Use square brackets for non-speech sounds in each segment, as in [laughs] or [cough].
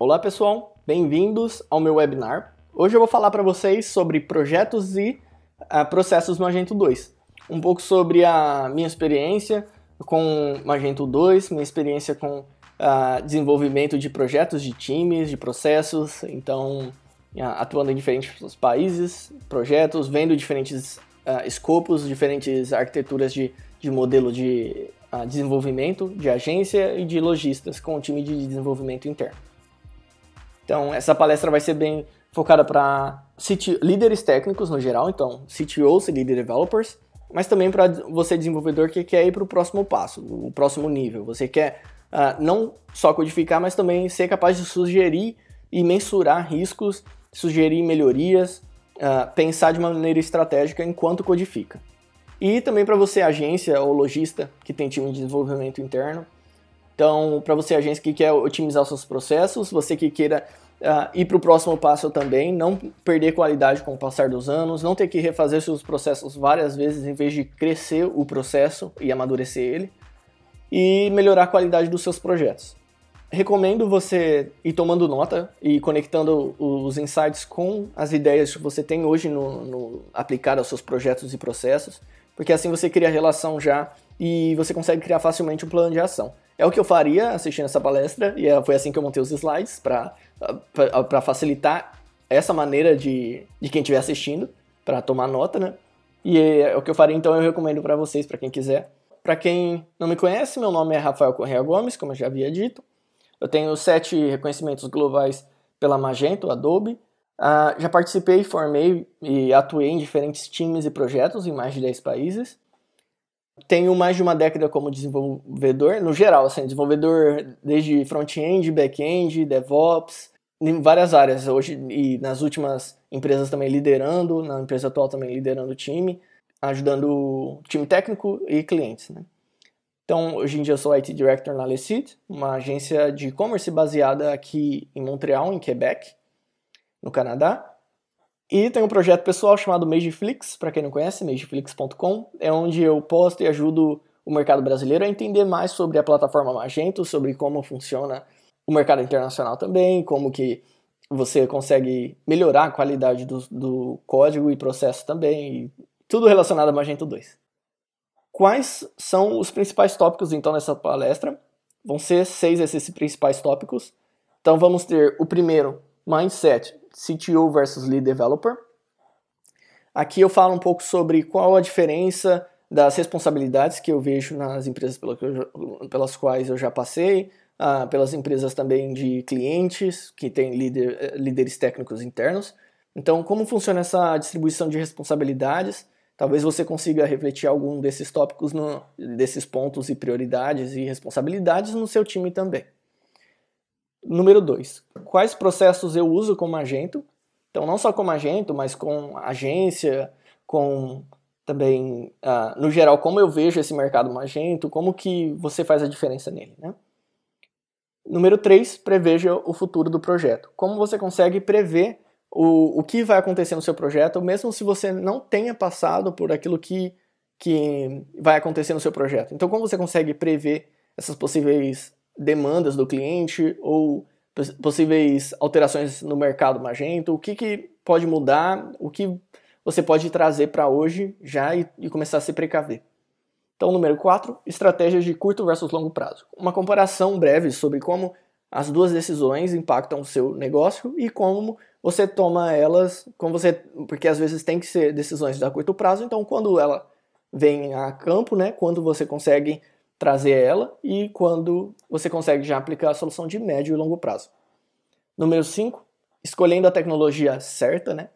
Olá pessoal, bem-vindos ao meu webinar. Hoje eu vou falar para vocês sobre projetos e uh, processos Magento 2. Um pouco sobre a minha experiência com Magento 2, minha experiência com uh, desenvolvimento de projetos de times, de processos, então uh, atuando em diferentes países, projetos, vendo diferentes escopos, diferentes arquiteturas de, de modelo de desenvolvimento, de agência e de lojistas com o time de desenvolvimento interno. Então, essa palestra vai ser bem focada para líderes técnicos no geral, então CTOs e líder developers, mas também para você desenvolvedor que quer ir para o próximo passo, o próximo nível. Você quer uh, não só codificar, mas também ser capaz de sugerir e mensurar riscos, sugerir melhorias, uh, pensar de uma maneira estratégica enquanto codifica. E também para você agência ou lojista que tem time de desenvolvimento interno. Então, para você agência que quer otimizar seus processos, você que queira uh, ir para o próximo passo também, não perder qualidade com o passar dos anos, não ter que refazer seus processos várias vezes em vez de crescer o processo e amadurecer ele, e melhorar a qualidade dos seus projetos. Recomendo você ir tomando nota e conectando os insights com as ideias que você tem hoje no, no aplicado aos seus projetos e processos, porque assim você cria relação já e você consegue criar facilmente um plano de ação. É o que eu faria assistindo essa palestra e é, foi assim que eu montei os slides para facilitar essa maneira de, de quem estiver assistindo, para tomar nota, né? E é, é o que eu faria, então eu recomendo para vocês, para quem quiser. Para quem não me conhece, meu nome é Rafael Correia Gomes, como eu já havia dito. Eu tenho sete reconhecimentos globais pela Magento, Adobe. Uh, já participei, formei e atuei em diferentes times e projetos em mais de 10 países. Tenho mais de uma década como desenvolvedor, no geral, assim, desenvolvedor desde front-end, back-end, DevOps, em várias áreas hoje e nas últimas empresas também liderando, na empresa atual também liderando o time, ajudando o time técnico e clientes, né? Então, hoje em dia eu sou IT Director na Lecit, uma agência de e-commerce baseada aqui em Montreal, em Quebec, no Canadá. E tem um projeto pessoal chamado Mageflix, para quem não conhece, mageflix.com, é onde eu posto e ajudo o mercado brasileiro a entender mais sobre a plataforma Magento, sobre como funciona o mercado internacional também, como que você consegue melhorar a qualidade do, do código e processo também, e tudo relacionado a Magento 2. Quais são os principais tópicos então nessa palestra? Vão ser seis esses principais tópicos. Então vamos ter o primeiro, Mindset, CTO versus Lead Developer. Aqui eu falo um pouco sobre qual a diferença das responsabilidades que eu vejo nas empresas pelas quais eu já passei, ah, pelas empresas também de clientes, que têm líder, eh, líderes técnicos internos. Então, como funciona essa distribuição de responsabilidades? Talvez você consiga refletir algum desses tópicos, no, desses pontos e prioridades e responsabilidades no seu time também. Número 2. Quais processos eu uso como agento? Então, não só como agento, mas com agência, com também, uh, no geral, como eu vejo esse mercado magento, como que você faz a diferença nele, né? Número 3, preveja o futuro do projeto. Como você consegue prever o, o que vai acontecer no seu projeto, mesmo se você não tenha passado por aquilo que, que vai acontecer no seu projeto. Então, como você consegue prever essas possíveis demandas do cliente ou possíveis alterações no mercado Magento, o que, que pode mudar, o que você pode trazer para hoje já e, e começar a se precaver. Então, número 4, estratégias de curto versus longo prazo. Uma comparação breve sobre como as duas decisões impactam o seu negócio e como você toma elas, como você, porque às vezes tem que ser decisões de curto prazo, então quando ela vem a campo, né, quando você consegue trazer ela e quando você consegue já aplicar a solução de médio e longo prazo. Número 5, escolhendo a tecnologia certa, né?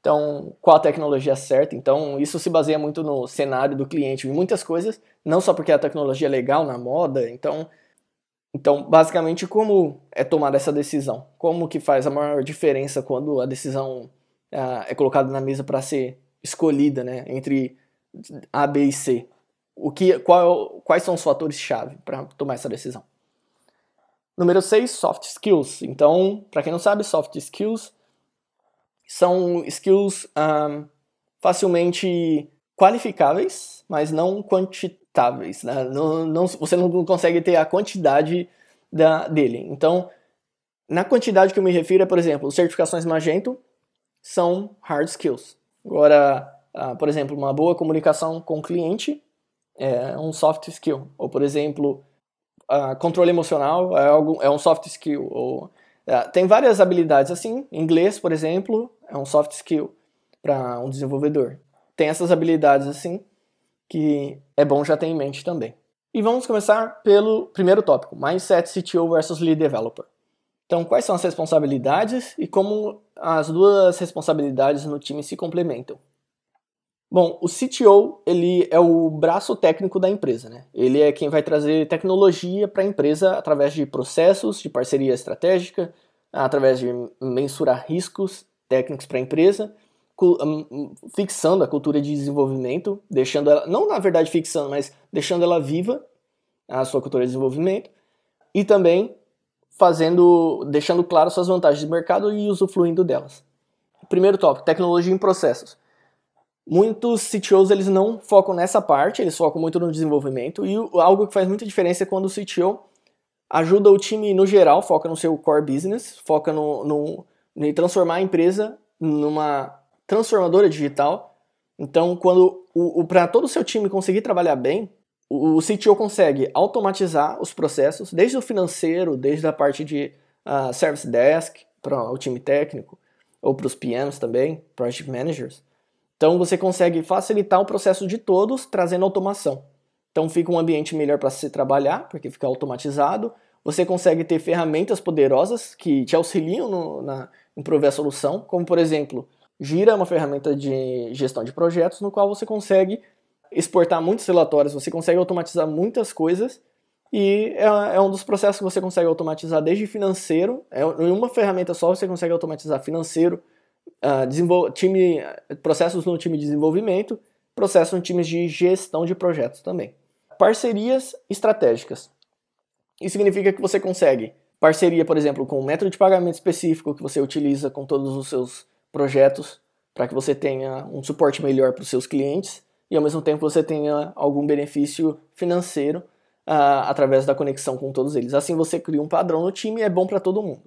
Então, qual a tecnologia certa? Então, isso se baseia muito no cenário do cliente em muitas coisas, não só porque a tecnologia é legal na moda. Então, então, basicamente, como é tomada essa decisão? Como que faz a maior diferença quando a decisão uh, é colocada na mesa para ser escolhida, né, entre A, B e C? O que, qual, quais são os fatores-chave para tomar essa decisão? Número 6, soft skills. Então, para quem não sabe, soft skills são skills um, facilmente qualificáveis, mas não quantitáveis. Né? Não, não, você não consegue ter a quantidade da, dele. Então, Na quantidade que eu me refiro é, por exemplo, certificações Magento são hard skills. Agora, uh, por exemplo, uma boa comunicação com o cliente é um soft skill. Ou, por exemplo, uh, controle emocional é, algo, é um soft skill. Ou, uh, tem várias habilidades assim. Inglês, por exemplo, é um soft skill para um desenvolvedor. Tem essas habilidades assim que é bom já ter em mente também. E vamos começar pelo primeiro tópico, Mindset CTO versus Lead Developer. Então, quais são as responsabilidades e como as duas responsabilidades no time se complementam? Bom, o CTO ele é o braço técnico da empresa, né? Ele é quem vai trazer tecnologia para a empresa através de processos, de parceria estratégica, através de mensurar riscos técnicos para a empresa, fixando a cultura de desenvolvimento, deixando ela, não na verdade fixando, mas deixando ela viva, a sua cultura de desenvolvimento, e também fazendo, deixando claro suas vantagens de mercado e usufruindo delas. Primeiro tópico, tecnologia em processos muitos CTOs eles não focam nessa parte, eles focam muito no desenvolvimento e algo que faz muita diferença é quando o CTO ajuda o time no geral, foca no seu core business, foca no, no em transformar a empresa numa transformadora digital. Então, quando o, o para todo o seu time conseguir trabalhar bem, o, o CTO consegue automatizar os processos, desde o financeiro, desde a parte de uh, service desk para o time técnico ou para os PMs também, project managers então você consegue facilitar o processo de todos trazendo automação. Então fica um ambiente melhor para se trabalhar, porque fica automatizado. Você consegue ter ferramentas poderosas que te auxiliam no, na, em prover a solução, como por exemplo, Gira é uma ferramenta de gestão de projetos no qual você consegue exportar muitos relatórios, você consegue automatizar muitas coisas e é, é, um dos processos que você consegue automatizar desde financeiro, é, em uma ferramenta só você consegue automatizar financeiro, uh, time, processos no time de desenvolvimento, processos no time de gestão de projetos também. Parcerias estratégicas. Isso significa que você consegue parceria, por exemplo, com um método de pagamento específico que você utiliza com todos os seus projetos para que você tenha um suporte melhor para os seus clientes e ao mesmo tempo você tenha algum benefício financeiro uh, através da conexão com todos eles. Assim você cria um padrão no time e é bom para todo mundo.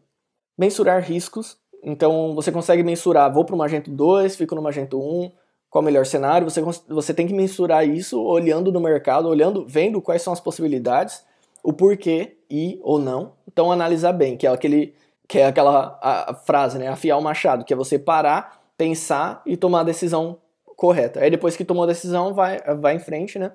Mensurar riscos então você consegue mensurar, vou para o Magento 2, fico no Magento 1, qual o melhor cenário, você, você tem que mensurar isso olhando no mercado, olhando, vendo quais são as possibilidades, o porquê e ou não. Então analisar bem, que é aquele que é aquela a, a frase, né, afiar o machado, que é você parar, pensar e tomar a decisão correta. Aí depois que tomou a decisão, vai vai em frente, né?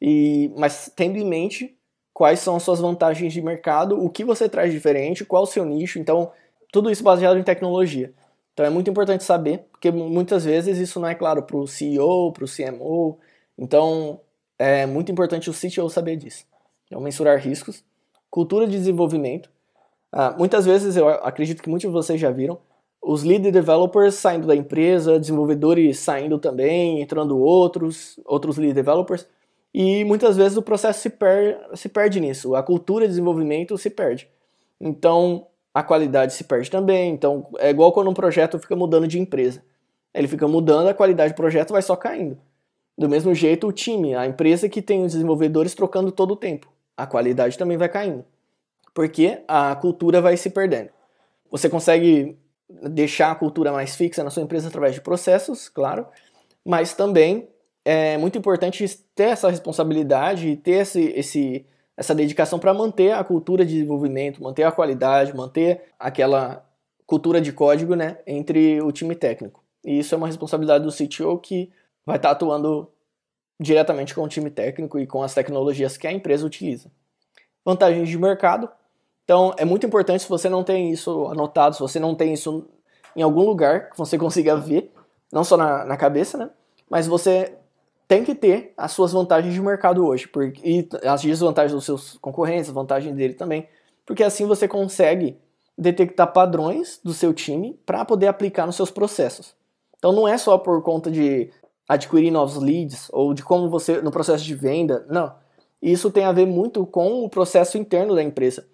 E mas tendo em mente quais são as suas vantagens de mercado, o que você traz diferente, qual o seu nicho. Então, tudo isso baseado em tecnologia. Então é muito importante saber, porque muitas vezes isso não é claro para o CEO, para o CMO. Então é muito importante o CTO saber disso. Então, mensurar riscos, cultura de desenvolvimento. Ah, muitas vezes, eu acredito que muitos de vocês já viram, os lead developers saindo da empresa, desenvolvedores saindo também, entrando outros, outros lead developers, e muitas vezes o processo se, per se perde nisso, a cultura de desenvolvimento se perde. Então, a qualidade se perde também. Então, é igual quando um projeto fica mudando de empresa. Ele fica mudando, a qualidade do projeto vai só caindo. Do mesmo jeito, o time, a empresa que tem os desenvolvedores trocando todo o tempo, a qualidade também vai caindo. Porque a cultura vai se perdendo. Você consegue deixar a cultura mais fixa na sua empresa através de processos, claro, mas também é muito importante ter essa responsabilidade e ter esse, esse essa dedicação para manter a cultura de desenvolvimento, manter a qualidade, manter aquela cultura de código né, entre o time técnico. E isso é uma responsabilidade do CTO que vai estar tá atuando diretamente com o time técnico e com as tecnologias que a empresa utiliza. Vantagens de mercado. Então, é muito importante se você não tem isso anotado, se você não tem isso em algum lugar que você [laughs] consiga ver, não só na, na cabeça, né? Mas você tem que ter as suas vantagens de mercado hoje, porque, e as desvantagens dos seus concorrentes, as vantagens dele também, porque assim você consegue detectar padrões do seu time para poder aplicar nos seus processos. Então não é só por conta de adquirir novos leads ou de como você no processo de venda, não. Isso tem a ver muito com o processo interno da empresa.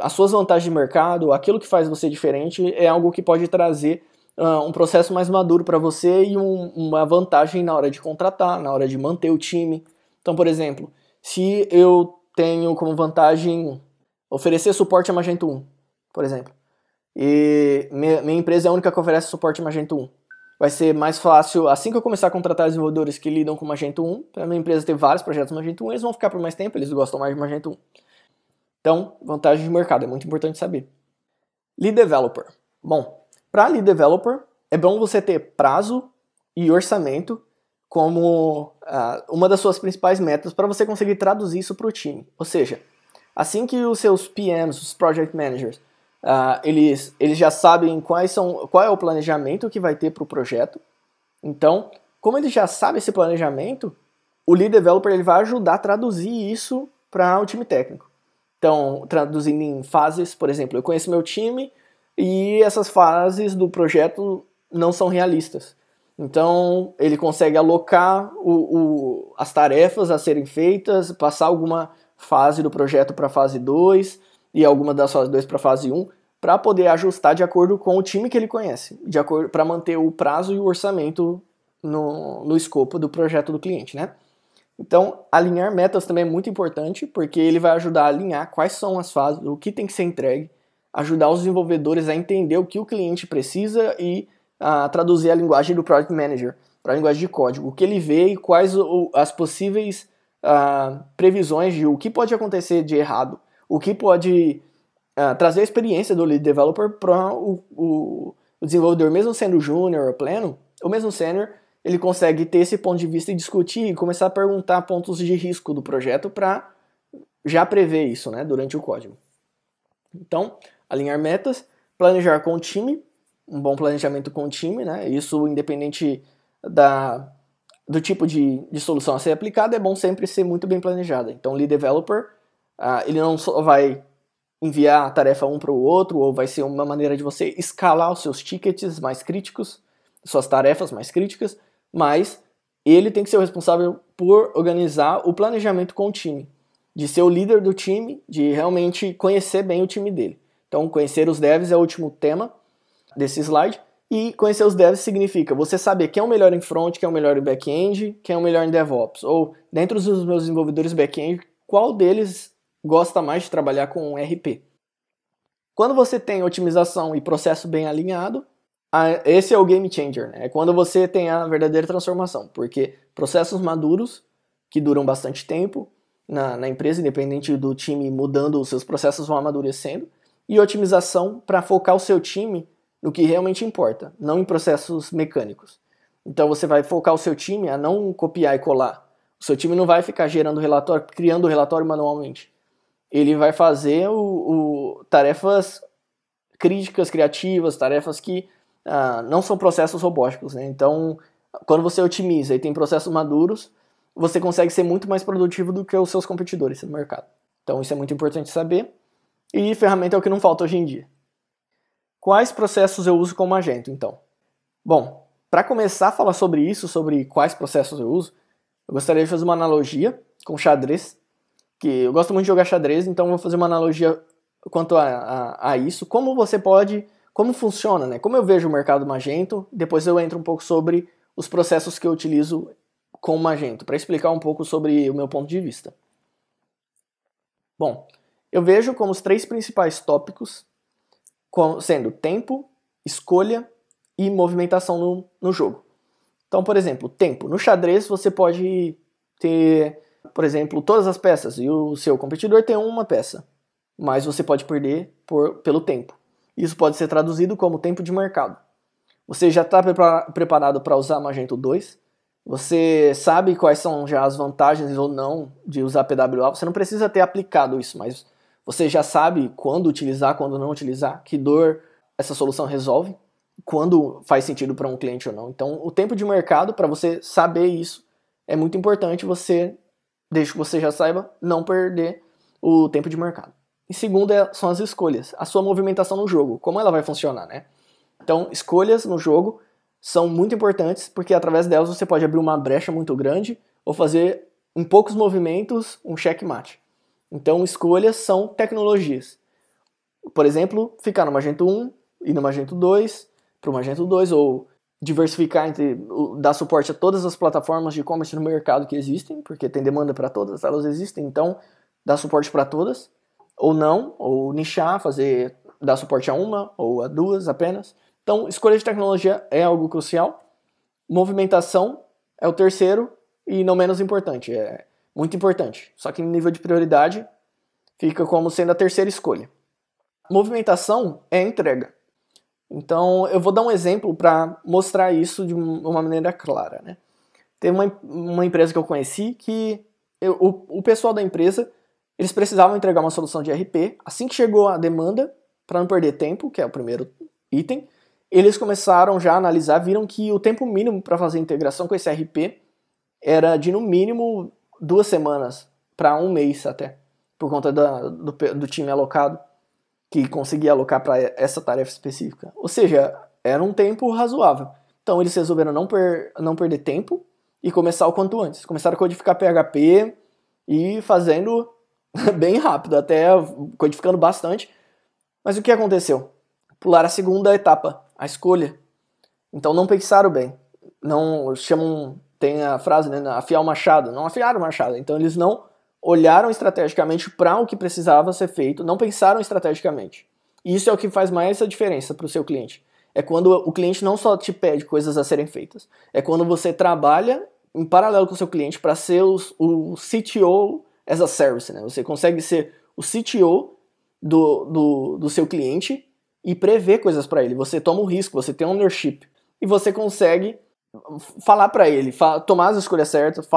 As suas vantagens de mercado, aquilo que faz você diferente é algo que pode trazer uh, um processo mais maduro para você e um, uma vantagem na hora de contratar, na hora de manter o time. Então, por exemplo, se eu tenho como vantagem oferecer suporte a Magento 1, por exemplo. e minha, minha empresa é a única que oferece suporte Magento 1. Vai ser mais fácil, assim que eu começar a contratar desenvolvedores que lidam com Magento 1, para minha empresa ter vários projetos Magento 1, eles vão ficar por mais tempo, eles gostam mais de Magento 1. Então, vantagem de mercado, é muito importante saber. Lead Developer. Bom, para Lead Developer, é bom você ter prazo e orçamento como uh, uma das suas principais metas para você conseguir traduzir isso para o time. Ou seja, assim que os seus PMs, os Project Managers, uh, eles, eles já sabem quais são, qual é o planejamento que vai ter para o projeto. Então, como ele já sabe esse planejamento, o Lead Developer ele vai ajudar a traduzir isso para o time técnico. Então, traduzindo em fases, por exemplo, eu conheço meu time e essas fases do projeto não são realistas. Então, ele consegue alocar o, o, as tarefas a serem feitas, passar alguma fase do projeto para fase 2 e alguma das fases 2 para fase 1, para poder ajustar de acordo com o time que ele conhece, de acordo para manter o prazo e o orçamento no, no escopo do projeto do cliente, né? Então, alinhar metas também é muito importante, porque ele vai ajudar a alinhar quais são as fases, o que tem que ser entregue, ajudar os desenvolvedores a entender o que o cliente precisa e a traduzir a linguagem do Product Manager para a linguagem de código, o que ele vê e quais o, as possíveis uh, previsões de o que pode acontecer de errado, o que pode uh, trazer a experiência do lead developer para o, o, o, desenvolvedor, mesmo sendo júnior ou pleno, ou mesmo sênior, ele consegue ter esse ponto de vista e discutir e começar a perguntar pontos de risco do projeto para já prever isso né, durante o código. Então, alinhar metas, planejar com o time um bom planejamento com o time, né? Isso independente da, do tipo de, de solução a ser aplicada, é bom sempre ser muito bem planejada. Então, o lead developer, uh, ele não só vai enviar a tarefa um para o outro, ou vai ser uma maneira de você escalar os seus tickets mais críticos, suas tarefas mais críticas, mas ele tem que ser o responsável por organizar o planejamento com o time, de ser o líder do time, de realmente conhecer bem o time dele. Então, conhecer os devs é o último tema desse slide. E conhecer os devs significa você saber quem é o melhor em front, quem é o melhor em back-end, quem é o melhor em DevOps. Ou, dentro dos meus desenvolvedores back-end, qual deles gosta mais de trabalhar com RP. Quando você tem otimização e processo bem alinhado, esse é o game changer, né? É quando você tem a verdadeira transformação, porque processos maduros, que duram bastante tempo na, na empresa, independente do time mudando, os seus processos vão amadurecendo, e otimização para focar o seu time no que realmente importa, não em processos mecânicos. Então você vai focar o seu time a não copiar e colar. O seu time não vai ficar gerando relatório, criando relatório manualmente. Ele vai fazer o, o tarefas críticas, criativas, tarefas que ah, não são processos robóticos. Né? Então, quando você otimiza e tem processos maduros, você consegue ser muito mais produtivo do que os seus competidores no mercado. Então, isso é muito importante saber. E ferramenta é o que não falta hoje em dia. Quais processos eu uso como Magento, então? Bom, para começar a falar sobre isso, sobre quais processos eu uso, eu gostaria de fazer uma analogia com xadrez, que eu gosto muito de jogar xadrez, então vou fazer uma analogia quanto a, a, a isso, como você pode, como funciona, né? Como eu vejo o mercado Magento, depois eu entro um pouco sobre os processos que eu utilizo com Magento, para explicar um pouco sobre o meu ponto de vista. Bom, eu vejo como os três principais tópicos sendo tempo, escolha e movimentação no, no jogo. Então, por exemplo, tempo. No xadrez você pode ter, por exemplo, todas as peças e o seu competidor tem uma peça, mas você pode perder por, pelo tempo. Isso pode ser traduzido como tempo de mercado. Você já está preparado para usar Magento 2? Você sabe quais são já as vantagens ou não de usar PWA? Você não precisa ter aplicado isso, mas você já sabe quando utilizar, quando não utilizar, que dor essa solução resolve, quando faz sentido para um cliente ou não. Então, o tempo de mercado, para você saber isso, é muito importante você, desde que você já saiba, não perder o tempo de mercado. E segundo é, são as escolhas, a sua movimentação no jogo, como ela vai funcionar, né? Então, escolhas no jogo são muito importantes porque através delas você pode abrir uma brecha muito grande ou fazer em poucos movimentos um checkmate. Então, escolhas são tecnologias. Por exemplo, ficar no Magento 1 e no Magento 2 para o Magento 2, ou diversificar entre dar suporte a todas as plataformas de e-commerce no mercado que existem, porque tem demanda para todas, elas existem, então dar suporte para todas, ou não, ou nichar, fazer dar suporte a uma ou a duas apenas. Então, escolha de tecnologia é algo crucial. Movimentação é o terceiro e não menos importante, é muito importante. Só que em nível de prioridade fica como sendo a terceira escolha. Movimentação é entrega. Então, eu vou dar um exemplo para mostrar isso de uma maneira clara. Né? Tem uma, uma empresa que eu conheci que eu, o, o pessoal da empresa eles precisavam entregar uma solução de RP. Assim que chegou a demanda, para não perder tempo, que é o primeiro item, eles começaram já a analisar, viram que o tempo mínimo para fazer a integração com esse RP era de no mínimo duas semanas para um mês até, por conta do, do time alocado que conseguia alocar para essa tarefa específica. Ou seja, era um tempo razoável. Então eles resolveram não, per, não perder tempo e começar o quanto antes. Começaram a codificar PHP e fazendo [laughs] bem rápido, até codificando bastante. Mas o que aconteceu? Pular a segunda etapa, a escolha. Então não pensaram bem. Não chamam, tem a frase, né, afiar o machado. Não afiaram o machado. Então eles não olharam estrategicamente para o que precisava ser feito, não pensaram estrategicamente. E isso é o que faz mais a diferença para o seu cliente. É quando o cliente não só te pede coisas a serem feitas, é quando você trabalha em paralelo com o seu cliente para ser o, o CTO as a service, né? Você consegue ser o CTO do, do, do seu cliente e prever coisas para ele. Você toma o risco, você tem ownership e você consegue falar para ele, tomar as escolhas certas,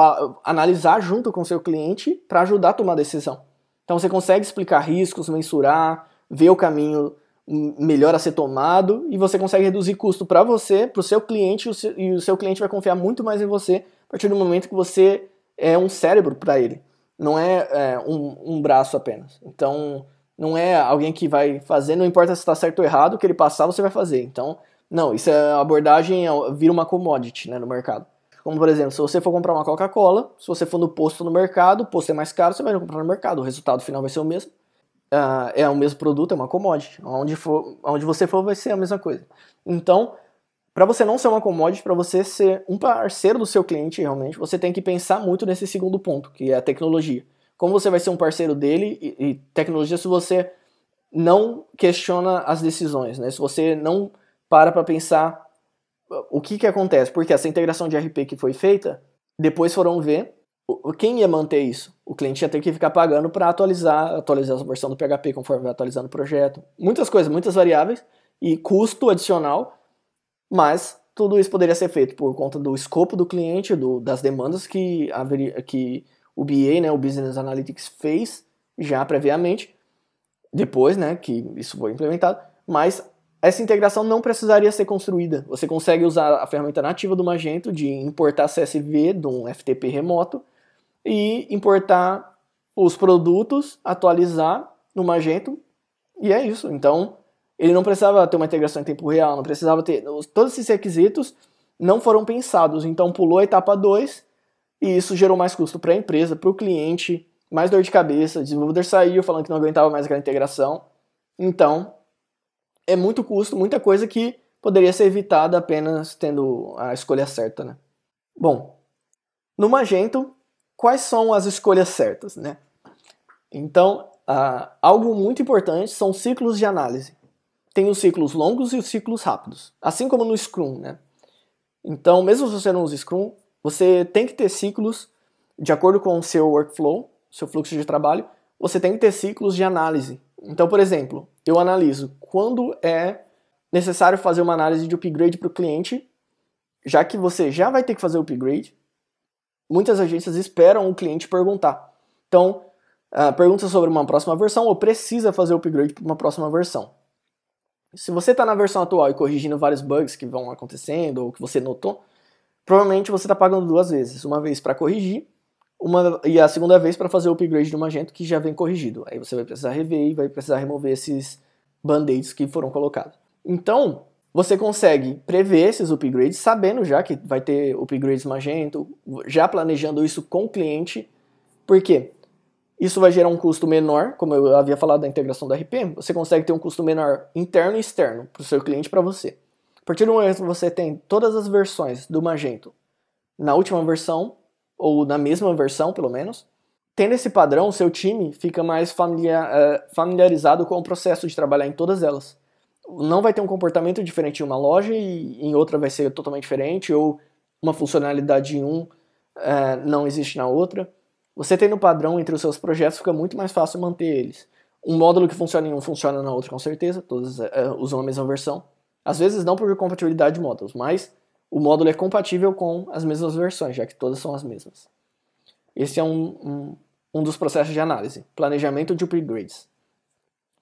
analisar junto com seu cliente para ajudar a tomar a decisão. Então você consegue explicar riscos, mensurar, ver o caminho melhor a ser tomado e você consegue reduzir custo para você, para o seu cliente e o seu cliente vai confiar muito mais em você a partir do momento que você é um cérebro para ele não é, é um, um, braço apenas. Então, não é alguém que vai fazer, não importa se está certo ou errado, o que ele passar você vai fazer. Então, não, isso é abordagem, é, vira uma commodity né, no mercado. Como, por exemplo, se você for comprar uma Coca-Cola, se você for no posto no mercado, o posto é mais caro, você vai comprar no mercado, o resultado final vai ser o mesmo. Uh, é o mesmo produto, é uma commodity. Onde, for, onde você for vai ser a mesma coisa. Então, para você não ser uma commodity, para você ser um parceiro do seu cliente realmente, você tem que pensar muito nesse segundo ponto, que é a tecnologia. Como você vai ser um parceiro dele e, e tecnologia se você não questiona as decisões, né? Se você não para para pensar o que que acontece, porque essa integração de RP que foi feita, depois foram ver quem ia manter isso. O cliente ia ter que ficar pagando para atualizar, atualizar a versão do PHP conforme vai atualizando o projeto. Muitas coisas, muitas variáveis e custo adicional mas tudo isso poderia ser feito por conta do escopo do cliente, do, das demandas que, haveria, que o BA, né, o Business Analytics, fez já previamente, depois né, que isso foi implementado, mas essa integração não precisaria ser construída. Você consegue usar a ferramenta nativa do Magento de importar CSV de um FTP remoto e importar os produtos, atualizar no Magento, e é isso. Então, ele não precisava ter uma integração em tempo real, não precisava ter. Todos esses requisitos não foram pensados, então pulou a etapa 2 e isso gerou mais custo para a empresa, para o cliente, mais dor de cabeça. O desenvolvedor saiu falando que não aguentava mais aquela integração. Então, é muito custo, muita coisa que poderia ser evitada apenas tendo a escolha certa, né? Bom, no Magento, quais são as escolhas certas, né? Então, algo muito importante são ciclos de análise tem os ciclos longos e os ciclos rápidos, assim como no Scrum, né? Então, mesmo se você não usa Scrum, você tem que ter ciclos de acordo com o seu workflow, seu fluxo de trabalho, você tem que ter ciclos de análise. Então, por exemplo, eu analiso quando é necessário fazer uma análise de upgrade para o cliente, já que você já vai ter que fazer o upgrade, muitas agências esperam o cliente perguntar. Então, uh, pergunta sobre uma próxima versão ou precisa fazer o upgrade para uma próxima versão. Se você está na versão atual e corrigindo vários bugs que vão acontecendo ou que você notou, provavelmente você está pagando duas vezes. Uma vez para corrigir uma, e a segunda vez para fazer o upgrade do Magento que já vem corrigido. Aí você vai precisar rever e vai precisar remover esses band-aids que foram colocados. Então, você consegue prever esses upgrades sabendo já que vai ter upgrades Magento, já planejando isso com o cliente. Por quê? Isso vai gerar um custo menor, como eu havia falado da integração da RP, você consegue ter um custo menor interno e externo para o seu cliente e para você. A partir do momento que você tem todas as versões do Magento na última versão, ou na mesma versão pelo menos, tendo esse padrão, seu time fica mais é, familiarizado com o processo de trabalhar em todas elas. Não vai ter um comportamento diferente em uma loja e em outra vai ser totalmente diferente, ou uma funcionalidade em um é, não existe na outra. Você tendo padrão entre os seus projetos fica muito mais fácil manter eles. Um módulo que funciona em um funciona na outra com certeza, todos é, usam a mesma versão. Às vezes não por compatibilidade de módulos, mas o módulo é compatível com as mesmas versões, já que todas são as mesmas. Esse é um, um, um dos processos de análise, planejamento de upgrades.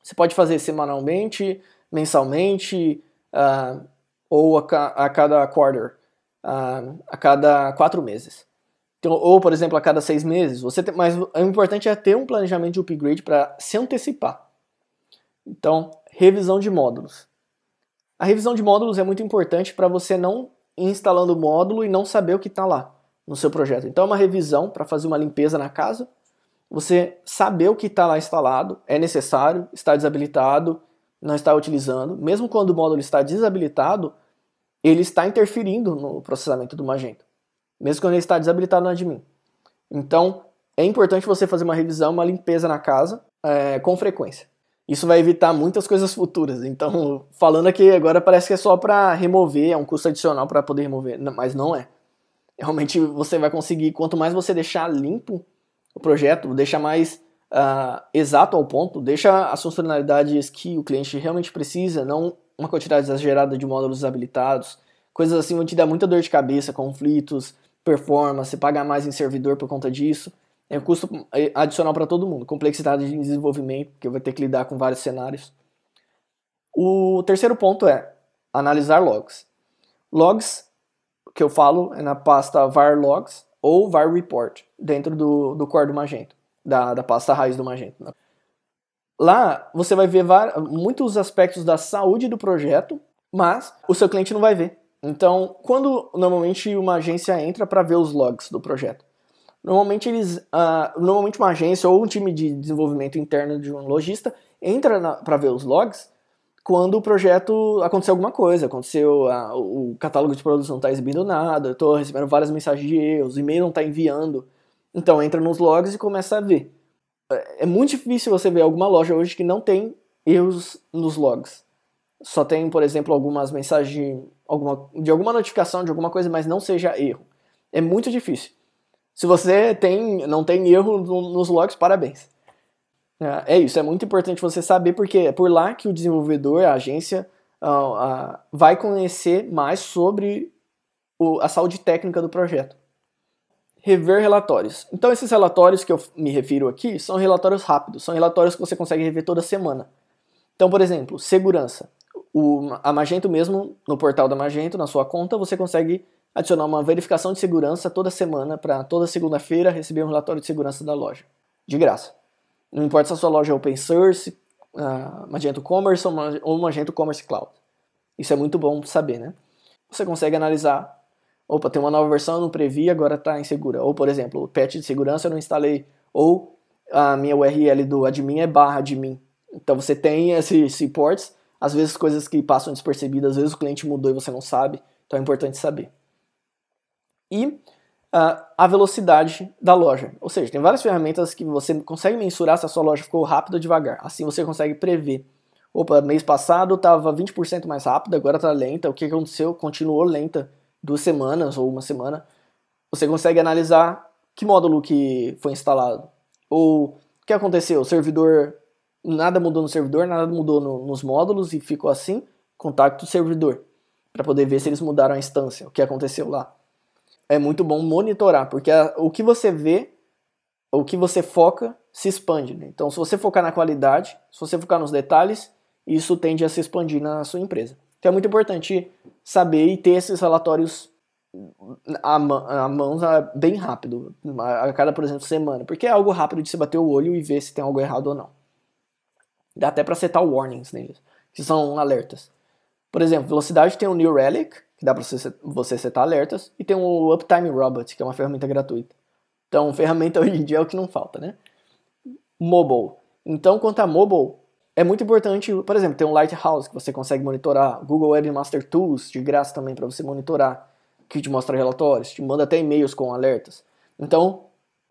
Você pode fazer semanalmente, mensalmente, uh, ou a, a, cada quarter, uh, a cada quatro meses. Então, ou, por exemplo, a cada seis meses. Você tem, mas o importante é ter um planejamento de upgrade para se antecipar. Então, revisão de módulos. A revisão de módulos é muito importante para você não instalando o módulo e não saber o que está lá no seu projeto. Então, é uma revisão para fazer uma limpeza na casa. Você saber o que está lá instalado, é necessário, está desabilitado, não está utilizando. Mesmo quando o módulo está desabilitado, ele está interferindo no processamento do Magento. Mesmo quando ele está desabilitado no admin. Então, é importante você fazer uma revisão, uma limpeza na casa é, com frequência. Isso vai evitar muitas coisas futuras. Então, falando aqui agora parece que é só para remover, é um custo adicional para poder remover, mas não é. Realmente você vai conseguir, quanto mais você deixar limpo o projeto, deixar mais uh, exato ao ponto, deixa as funcionalidades que o cliente realmente precisa, não uma quantidade exagerada de módulos habilitados, coisas assim vão te dar muita dor de cabeça, conflitos, performance, pagar mais em servidor por conta disso. É um custo adicional para todo mundo. Complexidade de desenvolvimento, que vai ter que lidar com vários cenários. O terceiro ponto é analisar logs. Logs, que eu falo, é na pasta var logs ou var report, dentro do, do core do Magento, da, da pasta raiz do Magento. Lá você vai ver muitos aspectos da saúde do projeto, mas o seu cliente não vai ver. Então, quando normalmente uma agência entra para ver os logs do projeto, normalmente eles, uh, normalmente uma agência ou um time de desenvolvimento interno de um lojista entra para ver os logs quando o projeto aconteceu alguma coisa, aconteceu o catálogo de produtos não está exibindo nada, estou recebendo várias mensagens de erros, o e-mail não está enviando, então entra nos logs e começa a ver. É, é muito difícil você ver alguma loja hoje que não tem erros nos logs. Só tem, por exemplo, algumas mensagens alguma, de alguma notificação de alguma coisa, mas não seja erro. É muito difícil. Se você tem, não tem erro nos logs, parabéns. É, é isso, é muito importante você saber, porque é por lá que o desenvolvedor, a agência, uh, uh, vai conhecer mais sobre a saúde técnica do projeto. Rever relatórios. Então, esses relatórios que eu me refiro aqui são relatórios rápidos, são relatórios que você consegue rever toda semana. Então, por exemplo, segurança o, a Magento mesmo, no portal da Magento, na sua conta, você consegue adicionar uma verificação de segurança toda semana para toda segunda-feira receber um relatório de segurança da loja, de graça. Não importa se a sua loja é open source, uh, Magento Commerce ou Magento Commerce Cloud. Isso é muito bom saber, né? Você consegue analisar, opa, tem uma nova versão, eu não previ, agora está insegura. Ou, por exemplo, o patch de segurança eu não instalei. Ou a minha URL do admin é barra admin. Então você tem esses ports às vezes coisas que passam despercebidas, às vezes o cliente mudou e você não sabe, então é importante saber. E uh, a velocidade da loja, ou seja, tem várias ferramentas que você consegue mensurar se a sua loja ficou rápida ou devagar, assim você consegue prever. Opa, mês passado estava 20% mais rápida, agora está lenta, o que aconteceu? Continuou lenta duas semanas ou uma semana. Você consegue analisar que módulo que foi instalado, ou o que aconteceu, o servidor nada mudou no servidor, nada mudou no, nos módulos e ficou assim, contacto servidor, para poder ver se eles mudaram a instância, o que aconteceu lá. É muito bom monitorar, porque a, o que você vê, o que você foca, se expande. Né? Então, se você focar na qualidade, se você focar nos detalhes, isso tende a se expandir na sua empresa. Então, é muito importante saber e ter esses relatórios a, a mãos bem rápido, a cada, por exemplo, semana, porque é algo rápido de se bater o olho e ver se tem algo errado ou não. Dá até para setar warnings neles, que são alertas. Por exemplo, velocidade tem o New Relic, que dá para você setar alertas, e tem o Uptime Robot, que é uma ferramenta gratuita. Então, [laughs] ferramenta hoje em dia é o que não falta, né? Mobile. Então, quanto a mobile, é muito importante, por exemplo, tem um Lighthouse que você consegue monitorar, Google Webmaster Tools de graça também para você monitorar, que te mostra relatórios, te manda até e-mails com alertas. Então,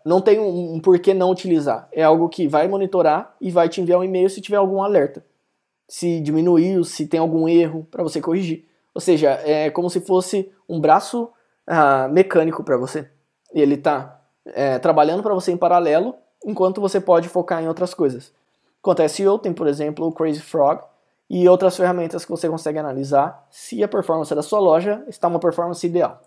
não tem um, um porquê não utilizar. É algo que vai monitorar e vai te enviar um e-mail se tiver algum alerta. Se diminuiu, se tem algum erro para você corrigir. Ou seja, é como se fosse um braço ah, mecânico para você. E ele está é, trabalhando para você em paralelo, enquanto você pode focar em outras coisas. Quanto SEO, tem, por exemplo, o Crazy Frog e outras ferramentas que você consegue analisar se a performance da sua loja está uma performance ideal.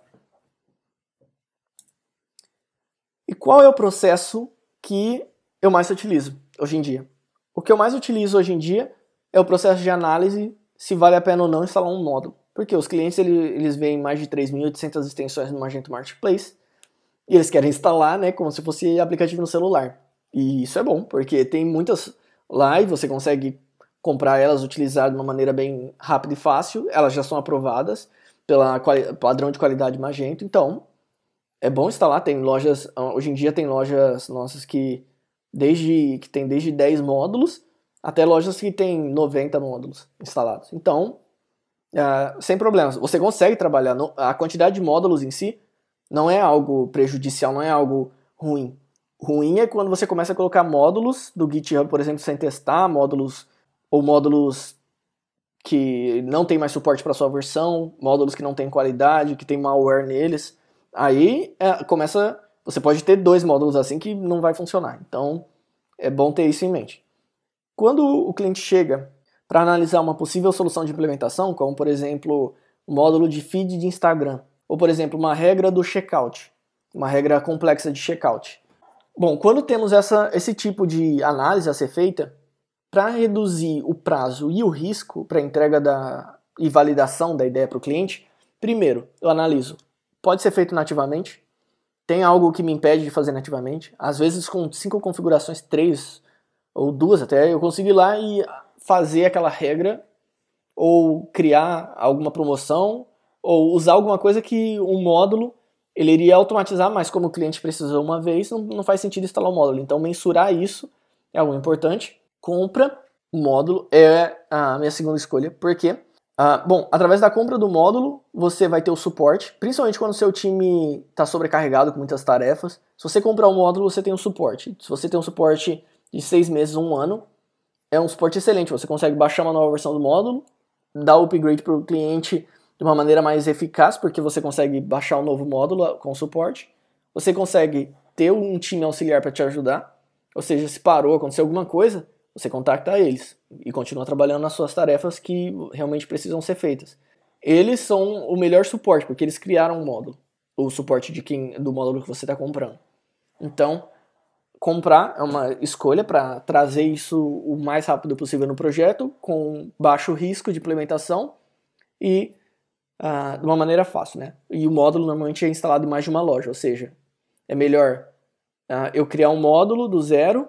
E qual é o processo que eu mais utilizo hoje em dia? O que eu mais utilizo hoje em dia é o processo de análise se vale a pena ou não instalar um módulo. Porque os clientes eles, veem mais de 3.800 extensões no Magento Marketplace e eles querem instalar, né, como se fosse aplicativo no celular. E isso é bom, porque tem muitas lá e você consegue comprar elas, utilizar de uma maneira bem rápida e fácil. Elas já são aprovadas pela padrão de qualidade Magento, então é bom instalar. Tem lojas, hoje em dia tem lojas nossas que desde que tem desde 10 módulos até lojas que tem 90 módulos instalados. Então, uh, sem problemas. Você consegue trabalhar. No, a quantidade de módulos em si não é algo prejudicial, não é algo ruim. Ruim é quando você começa a colocar módulos do GitHub, por exemplo, sem testar, módulos ou módulos que não tem mais suporte para sua versão, módulos que não tem qualidade, que tem malware neles. Aí é, começa. Você pode ter dois módulos assim que não vai funcionar. Então é bom ter isso em mente. Quando o cliente chega para analisar uma possível solução de implementação, como por exemplo o módulo de feed de Instagram, ou por exemplo uma regra do checkout, uma regra complexa de checkout. Bom, quando temos essa, esse tipo de análise a ser feita, para reduzir o prazo e o risco para entrega da, e validação da ideia para o cliente, primeiro eu analiso pode ser feito nativamente. Tem algo que me impede de fazer nativamente. Às vezes, com cinco configurações, três ou duas até, eu consigo ir lá e fazer aquela regra ou criar alguma promoção ou usar alguma coisa que um módulo ele iria automatizar, mas como o cliente precisou uma vez, não, não faz sentido instalar o módulo. Então, mensurar isso é algo importante. Compra módulo é a minha segunda escolha, porque Uh, bom, através da compra do módulo, você vai ter o suporte, principalmente quando seu time está sobrecarregado com muitas tarefas. Se você comprar um módulo, você tem um suporte. Se você tem um suporte de seis meses, um ano, é um suporte excelente. Você consegue baixar uma nova versão do módulo, dar o upgrade para o cliente de uma maneira mais eficaz, porque você consegue baixar um novo módulo com suporte. Você consegue ter um time auxiliar para te ajudar. Ou seja, se parou, aconteceu alguma coisa, você contacta eles e continua trabalhando nas suas tarefas que realmente precisam ser feitas. Eles são o melhor suporte, porque eles criaram um módulo, o suporte de quem, do módulo que você está comprando. Então, comprar é uma escolha para trazer isso o mais rápido possível no projeto, com baixo risco de implementação e uh, de uma maneira fácil. Né? E o módulo normalmente é instalado em mais de uma loja, ou seja, é melhor uh, eu criar um módulo do zero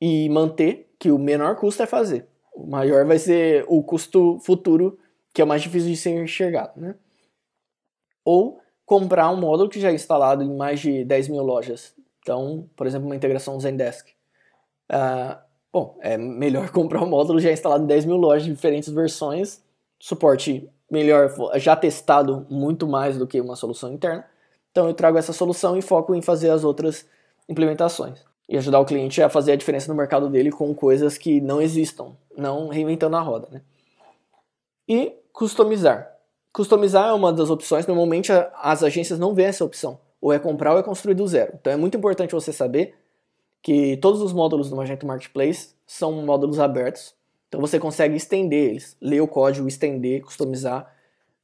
e manter que o menor custo é fazer. O maior vai ser o custo futuro, que é o mais difícil de ser enxergado. Né? Ou comprar um módulo que já é instalado em mais de 10 mil lojas. Então, por exemplo, uma integração Zendesk. Uh, bom, é melhor [laughs] comprar um módulo já instalado em 10 mil lojas, diferentes versões, suporte melhor, já testado muito mais do que uma solução interna. Então eu trago essa solução e foco em fazer as outras implementações e ajudar o cliente a fazer a diferença no mercado dele com coisas que não existam, não reinventando a roda. Né? E customizar. Customizar é uma das opções, normalmente as agências não veem essa opção, ou é comprar ou é construir do zero. Então é muito importante você saber que todos os módulos do Magento Marketplace são módulos abertos, então você consegue estender eles, ler o código, estender, customizar.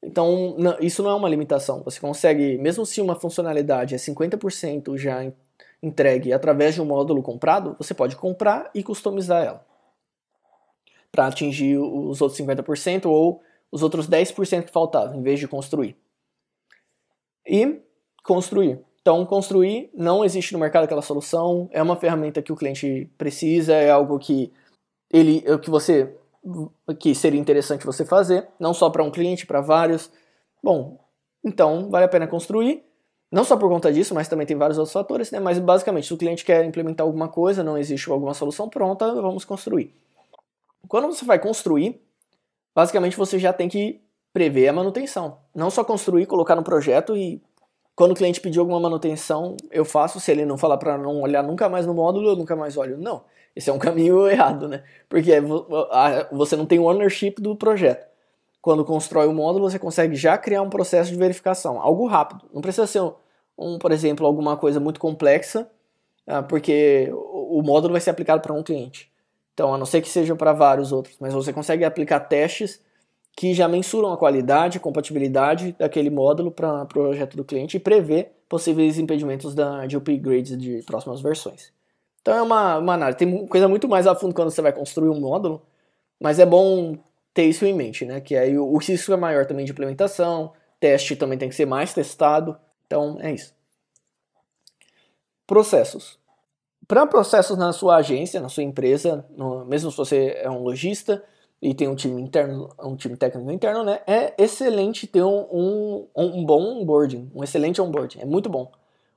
Então isso não é uma limitação, você consegue, mesmo se uma funcionalidade é 50% já entregue através de um módulo comprado, você pode comprar e customizar ela para atingir os outros 50% ou os outros 10% que faltavam, em vez de construir. E construir. Então, construir não existe no mercado aquela solução, é uma ferramenta que o cliente precisa, é algo que ele que você que seria interessante você fazer, não só para um cliente, para vários. Bom, então vale a pena construir não só por conta disso, mas também tem vários outros fatores, né? Mas basicamente, se o cliente quer implementar alguma coisa, não existe alguma solução pronta, vamos construir. Quando você vai construir, basicamente você já tem que prever a manutenção. Não só construir, colocar no projeto e quando o cliente pedir alguma manutenção, eu faço. Se ele não falar para não olhar nunca mais no módulo, eu nunca mais olho. Não, esse é um [laughs] caminho errado, né? Porque você não tem ownership do projeto. Quando constrói o módulo, você consegue já criar um processo de verificação, algo rápido. Não precisa ser, um, um por exemplo, alguma coisa muito complexa, ah, porque o módulo vai ser aplicado para um cliente. Então, a não ser que seja para vários outros, mas você consegue aplicar testes que já mensuram a qualidade e compatibilidade daquele módulo para o pro projeto do cliente e prever possíveis impedimentos da, de upgrades de próximas versões. Então é uma, uma análise. Tem coisa muito mais a fundo quando você vai construir um módulo, mas é bom ter isso em mente, né? Que aí o, o risco é maior também de implementação, teste também tem que ser mais testado. Então é isso. Processos. Para processos na sua agência, na sua empresa, no, mesmo se você é um lojista, e tem um time interno, um time técnico interno, né? É excelente ter um, um, um bom onboarding, um excelente onboarding, é muito bom.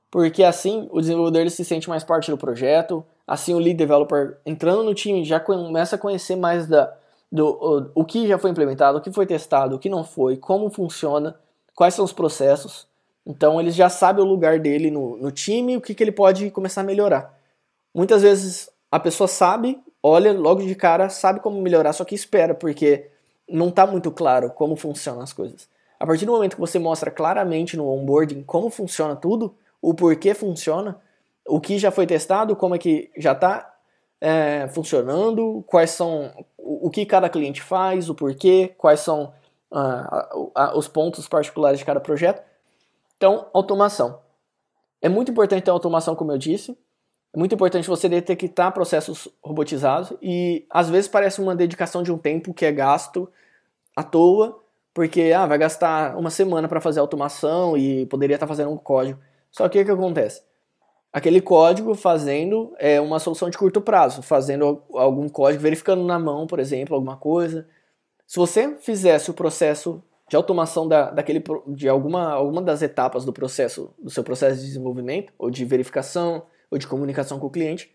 Porque assim o desenvolvedor se sente mais parte do projeto, assim o lead developer entrando no time já começa a conhecer mais da, do o, o que já foi implementado, o que foi testado, o que não foi, como funciona, quais são os processos. Então ele já sabe o lugar dele no, no time, o que, que ele pode começar a melhorar. Muitas vezes a pessoa sabe olha logo de cara, sabe como melhorar, só que espera, porque não está muito claro como funcionam as coisas. A partir do momento que você mostra claramente no onboarding como funciona tudo, o porquê funciona, o que já foi testado, como é que já está é, funcionando, quais são o, que cada cliente faz, o porquê, quais são uh, os pontos particulares de cada projeto. Então, automação. É muito importante a automação, como eu disse, é muito importante você detectar processos robotizados e às vezes parece uma dedicação de um tempo que é gasto à toa, porque ah, vai gastar uma semana para fazer automação e poderia estar tá fazendo um código. Só que o que acontece? Aquele código fazendo é uma solução de curto prazo, fazendo algum código, verificando na mão, por exemplo, alguma coisa. Se você fizesse o processo de automação da, daquele, de alguma, alguma das etapas do processo, do seu processo de desenvolvimento, ou de verificação, ou de comunicação com o cliente,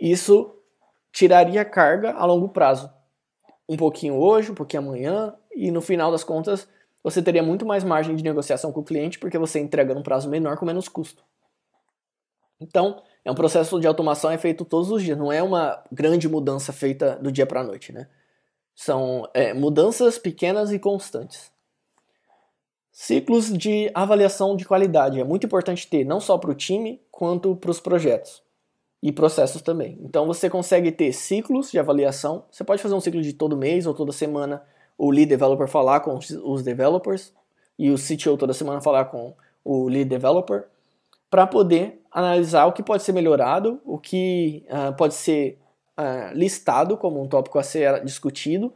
isso tiraria carga a longo prazo. Um pouquinho hoje, um pouquinho amanhã, e no final das contas você teria muito mais margem de negociação com o cliente porque você entrega num prazo menor com menos custo. Então, é um processo de automação é feito todos os dias, não é uma grande mudança feita do dia para a noite, né? São é, mudanças pequenas e constantes. Ciclos de avaliação de qualidade é muito importante ter, não só para o time, quanto para os projetos e processos também. Então você consegue ter ciclos de avaliação. Você pode fazer um ciclo de todo mês ou toda semana o lead developer falar com os developers e o CTO toda semana falar com o lead developer para poder analisar o que pode ser melhorado, o que uh, pode ser uh, listado como um tópico a ser discutido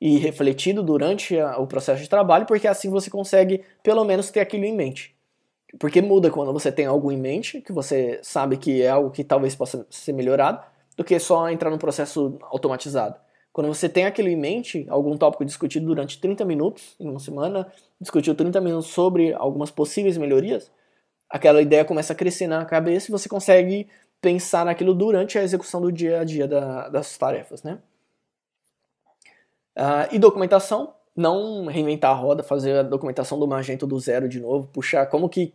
e refletido durante a, o processo de trabalho, porque assim você consegue pelo menos ter aquilo em mente. Porque muda quando você tem algo em mente, que você sabe que é algo que talvez possa ser melhorado, do que só entrar num processo automatizado. Quando você tem aquilo em mente, algum tópico discutido durante 30 minutos em uma semana, discutiu 30 minutos sobre algumas possíveis melhorias, aquela ideia começa a crescer na cabeça e você consegue pensar naquilo durante a execução do dia a dia da, das tarefas, né? Uh, e documentação, não reinventar a roda, fazer a documentação do Magento do zero de novo, puxar como que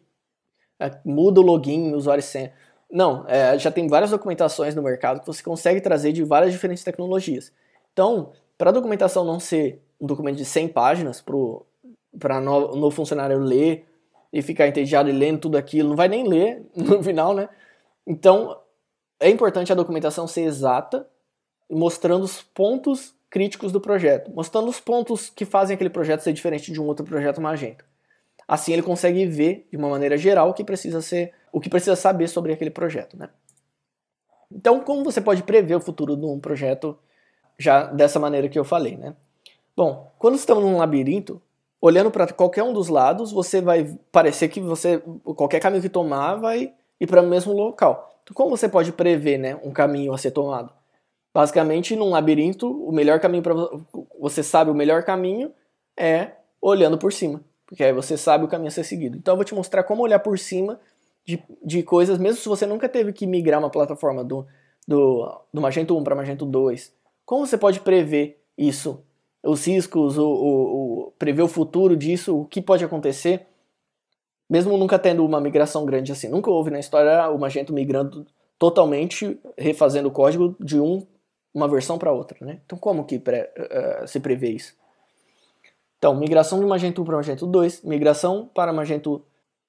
uh, muda o login, usuário e senha. Não, é, já tem várias documentações no mercado que você consegue trazer de várias diferentes tecnologias. Então, para a documentação não ser um documento de 100 páginas para o novo funcionário ler e ficar entediado e lendo tudo aquilo, não vai nem ler [laughs] no final, né? Então, é importante a documentação ser exata, mostrando os pontos críticos do projeto, mostrando os pontos que fazem aquele projeto ser diferente de um outro projeto Magento. Assim ele consegue ver de uma maneira geral o que precisa ser, o que precisa saber sobre aquele projeto, né? Então, como você pode prever o futuro de um projeto já dessa maneira que eu falei, né? Bom, quando estamos num labirinto, olhando para qualquer um dos lados, você vai parecer que você qualquer caminho que tomar vai ir para o mesmo local. Então, como você pode prever, né, um caminho a ser tomado? Basicamente, num labirinto, o melhor caminho para você sabe o melhor caminho é olhando por cima, porque aí você sabe o caminho a ser seguido. Então eu vou te mostrar como olhar por cima de, de coisas, mesmo se você nunca teve que migrar uma plataforma do, do, do Magento 1 para Magento 2. Como você pode prever isso? Os riscos, o, o, o, prever o futuro disso, o que pode acontecer? mesmo nunca tendo uma migração grande assim. Nunca houve na história o Magento migrando totalmente, refazendo o código de um, uma versão para outra. Né? Então, como que pré, uh, se prevê isso? Então, migração de Magento 1 para Magento 2, migração para Magento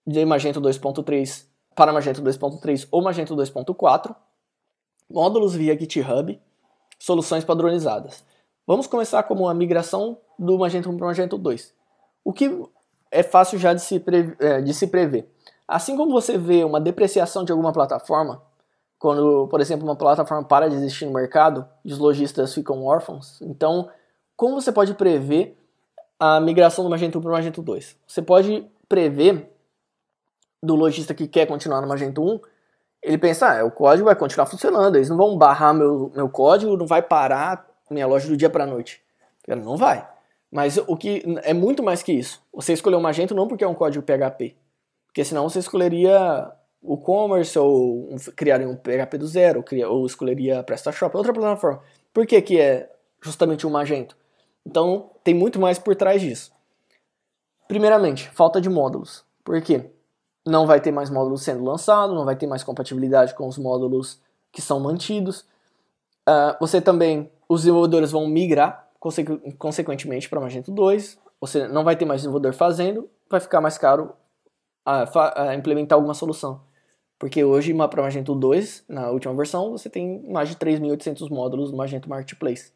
de Magento 2.3 para Magento 2.3 ou Magento 2.4, módulos via GitHub, soluções padronizadas. Vamos começar como a migração do Magento 1 para Magento 2. O que é fácil já de se, é, de se prever. Assim como você vê uma depreciação de alguma plataforma, quando, por exemplo, uma plataforma para de existir no mercado e os lojistas ficam órfãos, então, como você pode prever a migração do Magento 1 para o Magento 2? Você pode prever do lojista que quer continuar no Magento 1, ele pensa, ah, o código vai continuar funcionando, eles não vão barrar meu, meu código, não vai parar minha loja do dia para a noite. Não vai. Mas o que é muito mais que isso. Você escolheu o Magento não porque é um código PHP, porque senão você escolheria o commerce ou um, um PHP do zero, ou, ou escolheria PrestaShop, outra plataforma. Por que, que é justamente o Magento? Então tem muito mais por trás disso. Primeiramente, falta de módulos. Por quê? não vai ter mais módulos sendo lançados, não vai ter mais compatibilidade com os módulos que são mantidos. Uh, você também, os desenvolvedores vão migrar consequ consequentemente para Magento 2, você não vai ter mais desenvolvedor fazendo, vai ficar mais caro uh, uh, implementar alguma solução. Porque hoje, para Magento 2, na última versão, você tem mais de 3.800 módulos no Magento Marketplace.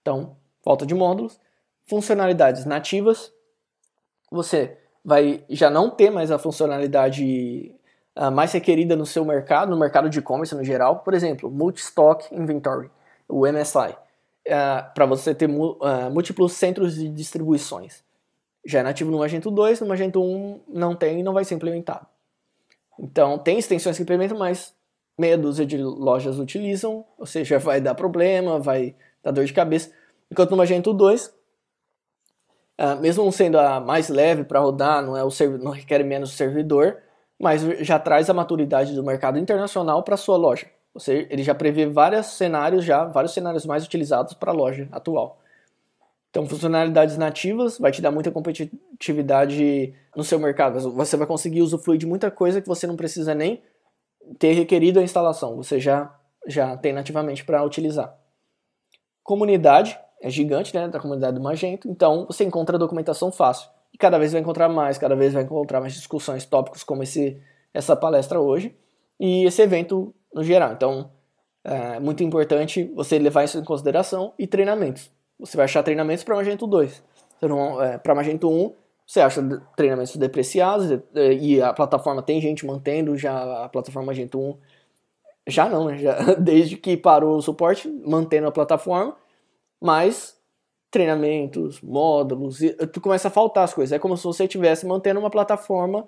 Então, falta de módulos, funcionalidades nativas, você vai já não ter mais a funcionalidade uh, mais requerida no seu mercado, no mercado de e-commerce no geral. Por exemplo, Multi-Stock Inventory, o MSI, uh, ah, para você ter uh, múltiplos centros de distribuições. Já é nativo no Magento 2, no Magento 1 não tem e não vai ser implementado. Então, tem extensões que implementam, mas meia dúzia de lojas utilizam, ou seja, vai dar problema, vai dar dor de cabeça. Enquanto no Magento 2, Uh, mesmo sendo a mais leve para rodar, não, é o não requer menos servidor, mas já traz a maturidade do mercado internacional para sua loja. Ou seja, ele já prevê vários cenários já, vários cenários mais utilizados para a loja atual. Então, funcionalidades nativas vai te dar muita competitividade no seu mercado. Você vai conseguir usufruir de muita coisa que você não precisa nem ter requerido a instalação. Você já já tem nativamente para utilizar. Comunidade é gigante, né, da comunidade do Magento, então você encontra documentação fácil. E cada vez vai encontrar mais, cada vez vai encontrar mais discussões, tópicos como esse, essa palestra hoje e esse evento no geral. Então, é muito importante você levar isso em consideração e treinamentos. Você vai achar treinamentos para Magento 2. É, para Magento 1, você acha treinamentos depreciados e a plataforma tem gente mantendo já a plataforma Magento 1. Já não, né? [laughs] Já, desde que parou o suporte, mantendo a plataforma mas treinamentos, módulos, e tu começa a faltar as coisas. É como se você estivesse mantendo uma plataforma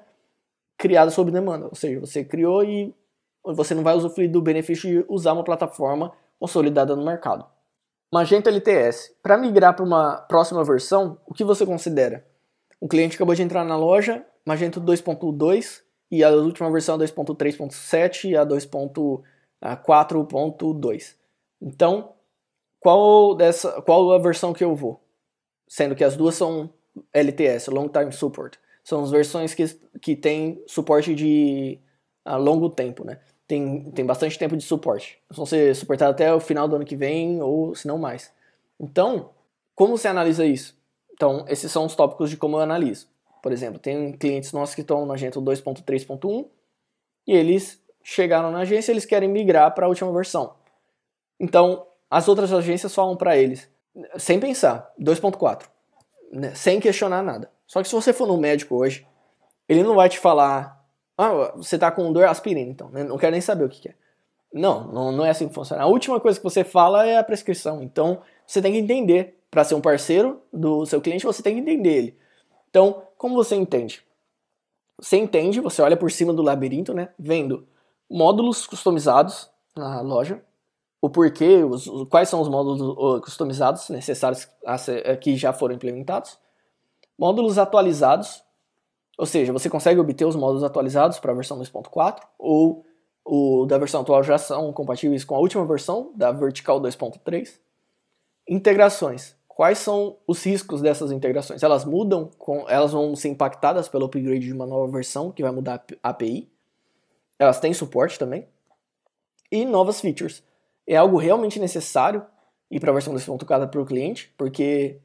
criada sob demanda. Ou seja, você criou e você não vai usufruir do benefício de usar uma plataforma consolidada no mercado. Magento LTS. Para migrar para uma próxima versão, o que você considera? O cliente acabou de entrar na loja, Magento 2.2 e a última versão 2.3.7 e a 2.4.2. Então, qual, dessa, qual a versão que eu vou? Sendo que as duas são LTS, Long Time Support. São as versões que, que têm suporte de a longo tempo, né? Tem, tem bastante tempo de suporte. Vão ser suportados até o final do ano que vem, ou se não mais. Então, como você analisa isso? Então, esses são os tópicos de como eu analiso. Por exemplo, tem clientes nossos que estão na agência 2.3.1 e eles chegaram na agência e eles querem migrar para a última versão. Então, as outras agências falam para eles, sem pensar, 2.4, né? sem questionar nada. Só que se você for no médico hoje, ele não vai te falar, ah, você tá com dor, aspirina, então, né? não quero nem saber o que, que é. Não, não, não é assim que funciona. A última coisa que você fala é a prescrição. Então, você tem que entender. Para ser um parceiro do seu cliente, você tem que entender ele. Então, como você entende? Você entende, você olha por cima do labirinto, né? Vendo módulos customizados na loja, o porquê, os, quais são os módulos customizados necessários eh, que já foram implementados. Módulos atualizados, ou seja, você consegue obter os módulos atualizados para a versão 2.4 ou o da versão atual já são compatíveis com a última versão da Vertical 2.3. Integrações. quais são os riscos dessas integrações. Elas mudam, com, elas vão ser impactadas pelo upgrade de uma nova versão que vai mudar a API. Elas têm suporte também. E novas features. É algo realmente necessário ir para a versão 2.4 para o cliente, porque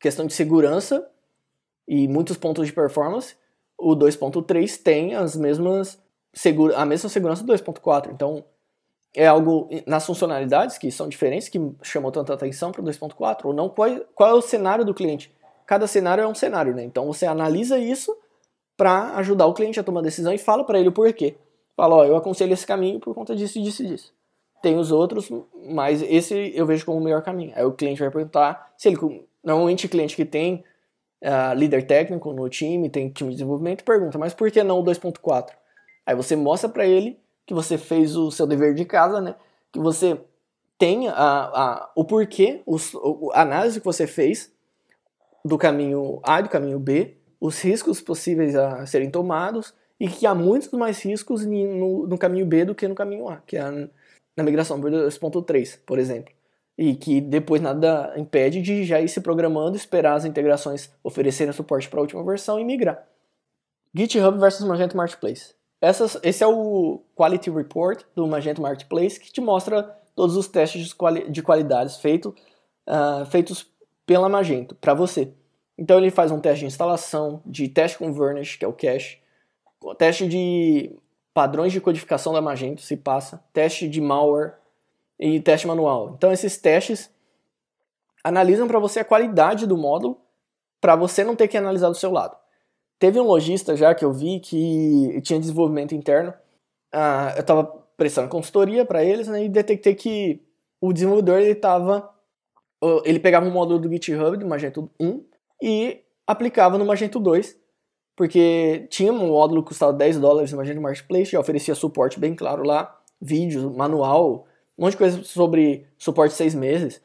questão de segurança e muitos pontos de performance, o 2.3 tem as mesmas segura, a mesma segurança do 2.4. Então, é algo nas funcionalidades que são diferentes, que chamou tanta atenção para o 2.4, ou não, qual, qual é o cenário do cliente. Cada cenário é um cenário, né? Então você analisa isso para ajudar o cliente a tomar decisão e fala para ele o porquê. Fala, ó, eu aconselho esse caminho por conta disso, disso e disso. Tem os outros, mas esse eu vejo como o melhor caminho. Aí o cliente vai perguntar se ele. Normalmente cliente que tem uh, líder técnico no time, tem time de desenvolvimento, pergunta, mas por que não o 2.4? Aí você mostra para ele que você fez o seu dever de casa, né? Que você tem a, a, o porquê, os, a análise que você fez do caminho A e do caminho B, os riscos possíveis a serem tomados e que há muitos mais riscos no, no caminho B do que no caminho A, que é a, na migração para 2.3, por exemplo. E que depois nada impede de já ir se programando, esperar as integrações oferecerem suporte para a última versão e migrar. GitHub versus Magento Marketplace. Essas, esse é o Quality Report do Magento Marketplace que te mostra todos os testes de, quali de qualidades feito, uh, feitos pela Magento para você. Então ele faz um teste de instalação, de teste com Varnish, que é o cache, teste de padrões de codificação da Magento, se passa, teste de malware e teste manual. Então esses testes analisam para você a qualidade do módulo para você não ter que analisar do seu lado. Teve um lojista já que eu vi que tinha desenvolvimento interno. Ah, eu estava prestando consultoria para eles né, e detectei que o desenvolvedor ele tava, ele pegava um módulo do GitHub do Magento 1 e aplicava no Magento 2, porque tinha um módulo que custava 10 dólares no Magento Marketplace, já oferecia suporte bem claro lá, vídeos, manual, um monte de coisa sobre suporte seis meses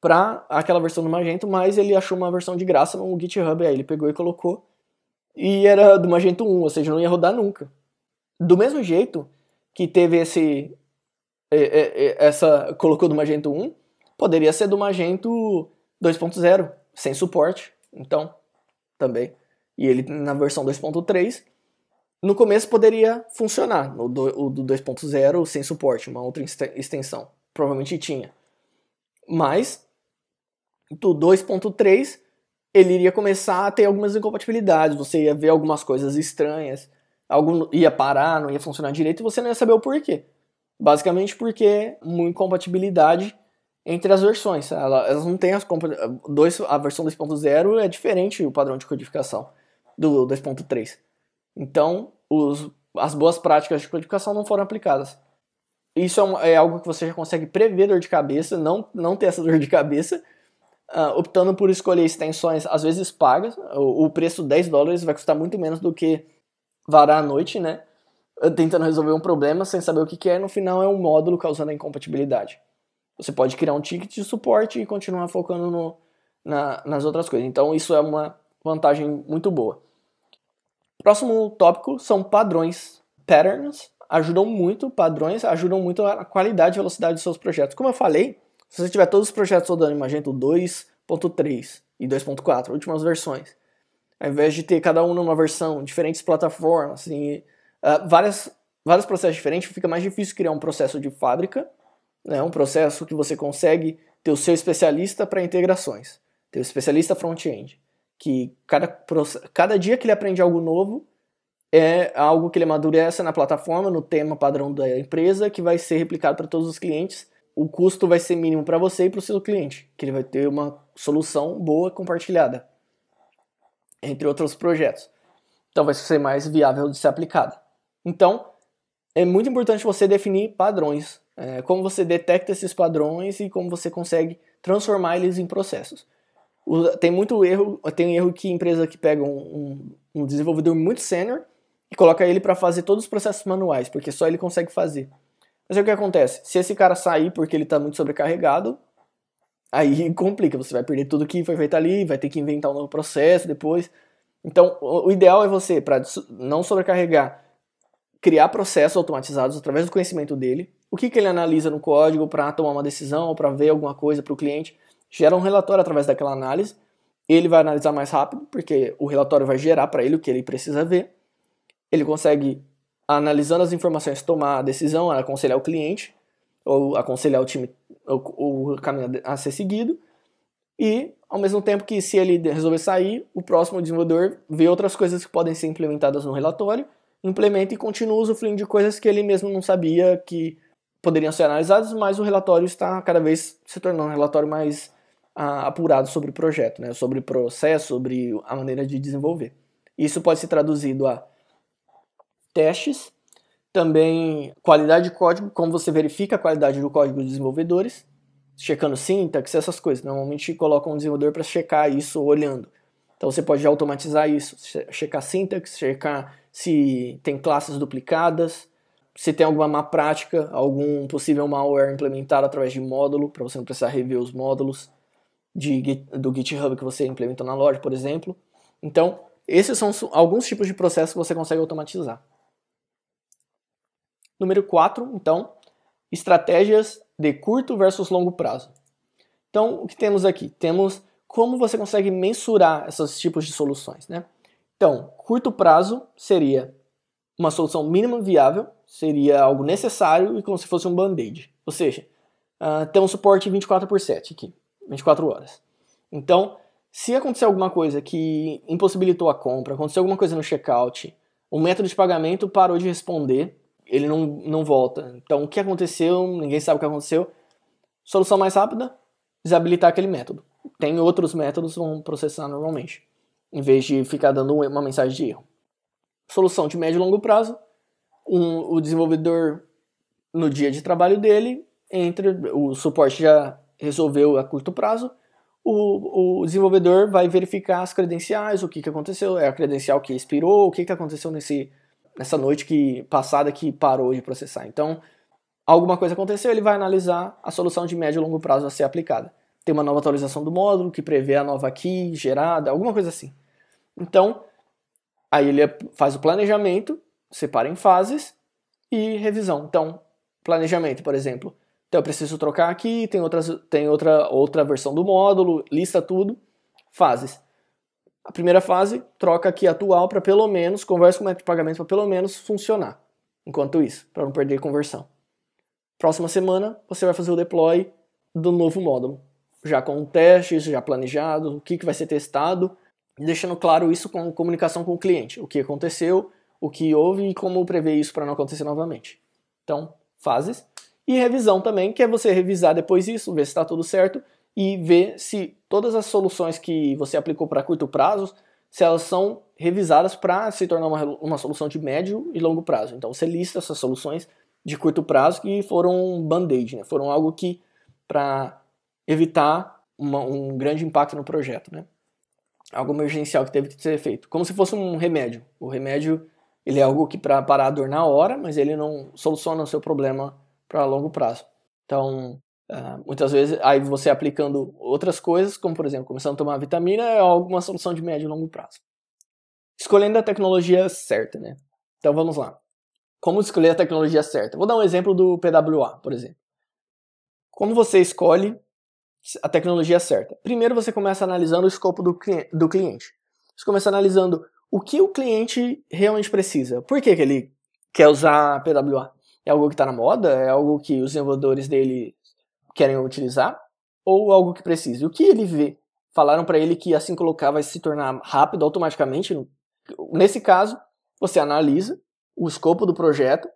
para aquela versão do Magento, mas ele achou uma versão de graça no GitHub, aí ele pegou e colocou e era do Magento 1, ou seja, não ia rodar nunca. Do mesmo jeito que teve esse essa colocou do Magento 1, poderia ser do Magento 2.0, sem suporte. Então, também. E ele na versão 2.3, no começo poderia funcionar, o do, do 2.0 sem suporte, uma outra extensão. Provavelmente tinha. Mas do 2.3 ele iria começar a ter algumas incompatibilidades, você ia ver algumas coisas estranhas, algo ia parar, não ia funcionar direito e você não ia saber o porquê. Basicamente porque uma incompatibilidade entre as versões. Elas não têm as dois, a versão 2.0 é diferente o padrão de codificação do 2.3. Então, os, as boas práticas de codificação não foram aplicadas. Isso é, um, é, algo que você já consegue prever dor de cabeça, não, não ter essa dor de cabeça, uh, optando por escolher extensões às vezes pagas. O, o preço 10 dólares vai custar muito menos do que varar à noite, né? Tentando resolver um problema sem saber o que, que é, no final é um módulo causando a incompatibilidade. Você pode criar um ticket de suporte e continuar focando no, na, nas outras coisas. Então isso é uma vantagem muito boa. Próximo tópico são padrões. Patterns ajudam muito, padrões ajudam muito a qualidade e velocidade dos seus projetos. Como eu falei, se você tiver todos os projetos rodando em Magento 2.3 e 2.4, últimas versões, ao invés de ter cada um numa versão, diferentes plataformas, assim, uh, várias, vários processos diferentes, fica mais difícil criar um processo de fábrica, né, um processo que você consegue ter o seu especialista para integrações, ter o especialista front-end, que cada, cada dia que ele aprende algo novo, é algo que ele amadurece na plataforma, no tema padrão da empresa, que vai ser replicado para todos os clientes o custo vai ser mínimo para você e para o seu cliente, que ele vai ter uma solução boa compartilhada, entre outros projetos. Então vai ser mais viável de ser aplicada. Então, é muito importante você definir padrões, é, como você detecta esses padrões e como você consegue transformar eles em processos. Tem muito erro, tem erro que empresa que pega um, um, um desenvolvedor muito sênior e coloca ele para fazer todos os processos manuais, porque só ele consegue fazer. Mas aí o que acontece? Se esse cara sair porque ele está muito sobrecarregado, aí [laughs] complica, você vai perder tudo que foi feito ali, vai ter que inventar um novo processo depois. Então, o ideal é você, para não sobrecarregar, criar processos automatizados através do conhecimento dele. O que, que ele analisa no código para tomar uma decisão ou para ver alguma coisa para o cliente, gera um relatório através daquela análise. Ele vai analisar mais rápido, porque o relatório vai gerar para ele o que ele precisa ver. Ele consegue, analisando as informações, tomar a decisão, aconselhar o cliente, ou aconselhar o time o, caminho a ser seguido. E, ao mesmo tempo que se ele resolver sair, o próximo desenvolvedor vê outras coisas que podem ser implementadas no relatório, implementa e continua usufruindo de coisas que ele mesmo não sabia que poderiam ser analisadas, mas o relatório está cada vez se tornando um relatório mais ah, apurado sobre o projeto, né? sobre o processo, sobre a maneira de desenvolver. Isso pode ser traduzido a testes, também qualidade de código, como você verifica a qualidade do código dos desenvolvedores, checando sintaxe, essas coisas. Normalmente colocam um desenvolvedor para checar isso olhando. Então você pode automatizar isso, checar sintaxe, checar se tem classes duplicadas, se tem alguma má prática, algum possível malware implementado através de módulo, para você não precisar rever os módulos de, do GitHub que você implementou na loja, por exemplo. Então, esses são alguns tipos de processos que você consegue automatizar. Número 4, então, estratégias de curto versus longo prazo. Então, o que temos aqui? Temos como você consegue mensurar esses tipos de soluções, né? Então, curto prazo seria uma solução mínima viável, seria algo necessário e como se fosse um band-aid. Ou seja, uh, tem um suporte 24 por 7 aqui, 24 horas. Então, se acontecer alguma coisa que impossibilitou a compra, aconteceu alguma coisa no checkout, o método de pagamento parou de responder, ele não, não volta. Então, o que aconteceu? Ninguém sabe o que aconteceu. Solução mais rápida: desabilitar aquele método. Tem outros métodos que vão processar normalmente, em vez de ficar dando uma mensagem de erro. Solução de médio e longo prazo: um, o desenvolvedor, no dia de trabalho dele, entre o suporte já resolveu a curto prazo, o, o desenvolvedor vai verificar as credenciais, o que, que aconteceu, é a credencial que expirou, o que, que aconteceu nesse, nessa noite que passada que parou de processar. Então, alguma coisa aconteceu, ele vai analisar a solução de médio e longo prazo a ser aplicada. Tem uma nova atualização do módulo que prevê a nova key gerada, alguma coisa assim. Então, aí ele faz o planejamento separa em fases e revisão. Então, planejamento, por exemplo. Então eu preciso trocar aqui, tem, outras, tem outra, outra versão do módulo, lista tudo, fases. A primeira fase, troca aqui atual para pelo menos, conversa com o método de pagamento para pelo menos funcionar. Enquanto isso, para não perder conversão. Próxima semana, você vai fazer o deploy do novo módulo. Já com testes, já planejado, o que, que vai ser testado, deixando claro isso com comunicação com o cliente. O que aconteceu, o que houve e como prever isso para não acontecer novamente. Então, fases. E revisão também, que é você revisar depois isso, ver se está tudo certo e ver se todas as soluções que você aplicou para curto prazo, se elas são revisadas para se tornar uma, uma solução de médio e longo prazo. Então você lista essas soluções de curto prazo que foram band-aid, né? foram algo que para evitar uma, um grande impacto no projeto, né? algo emergencial que teve que ser feito, como se fosse um remédio. O remédio ele é algo que para parar a dor na hora, mas ele não soluciona o seu problema para longo prazo. Então, uh, muitas vezes, aí você aplicando outras coisas, como por exemplo, começando a tomar vitamina, é alguma solução de médio e longo prazo. Escolhendo a tecnologia certa, né? Então vamos lá. Como escolher a tecnologia certa? Vou dar um exemplo do PWA, por exemplo. Como você escolhe a tecnologia certa? Primeiro você começa analisando o escopo do, do cliente. Você começa analisando o que o cliente realmente precisa. Por que, que ele quer usar PWA? É algo que está na moda? É algo que os desenvolvedores dele querem utilizar? Ou algo que precisa? O que ele vê? Falaram para ele que assim colocar vai se tornar rápido automaticamente. Nesse caso, você analisa o escopo do projeto,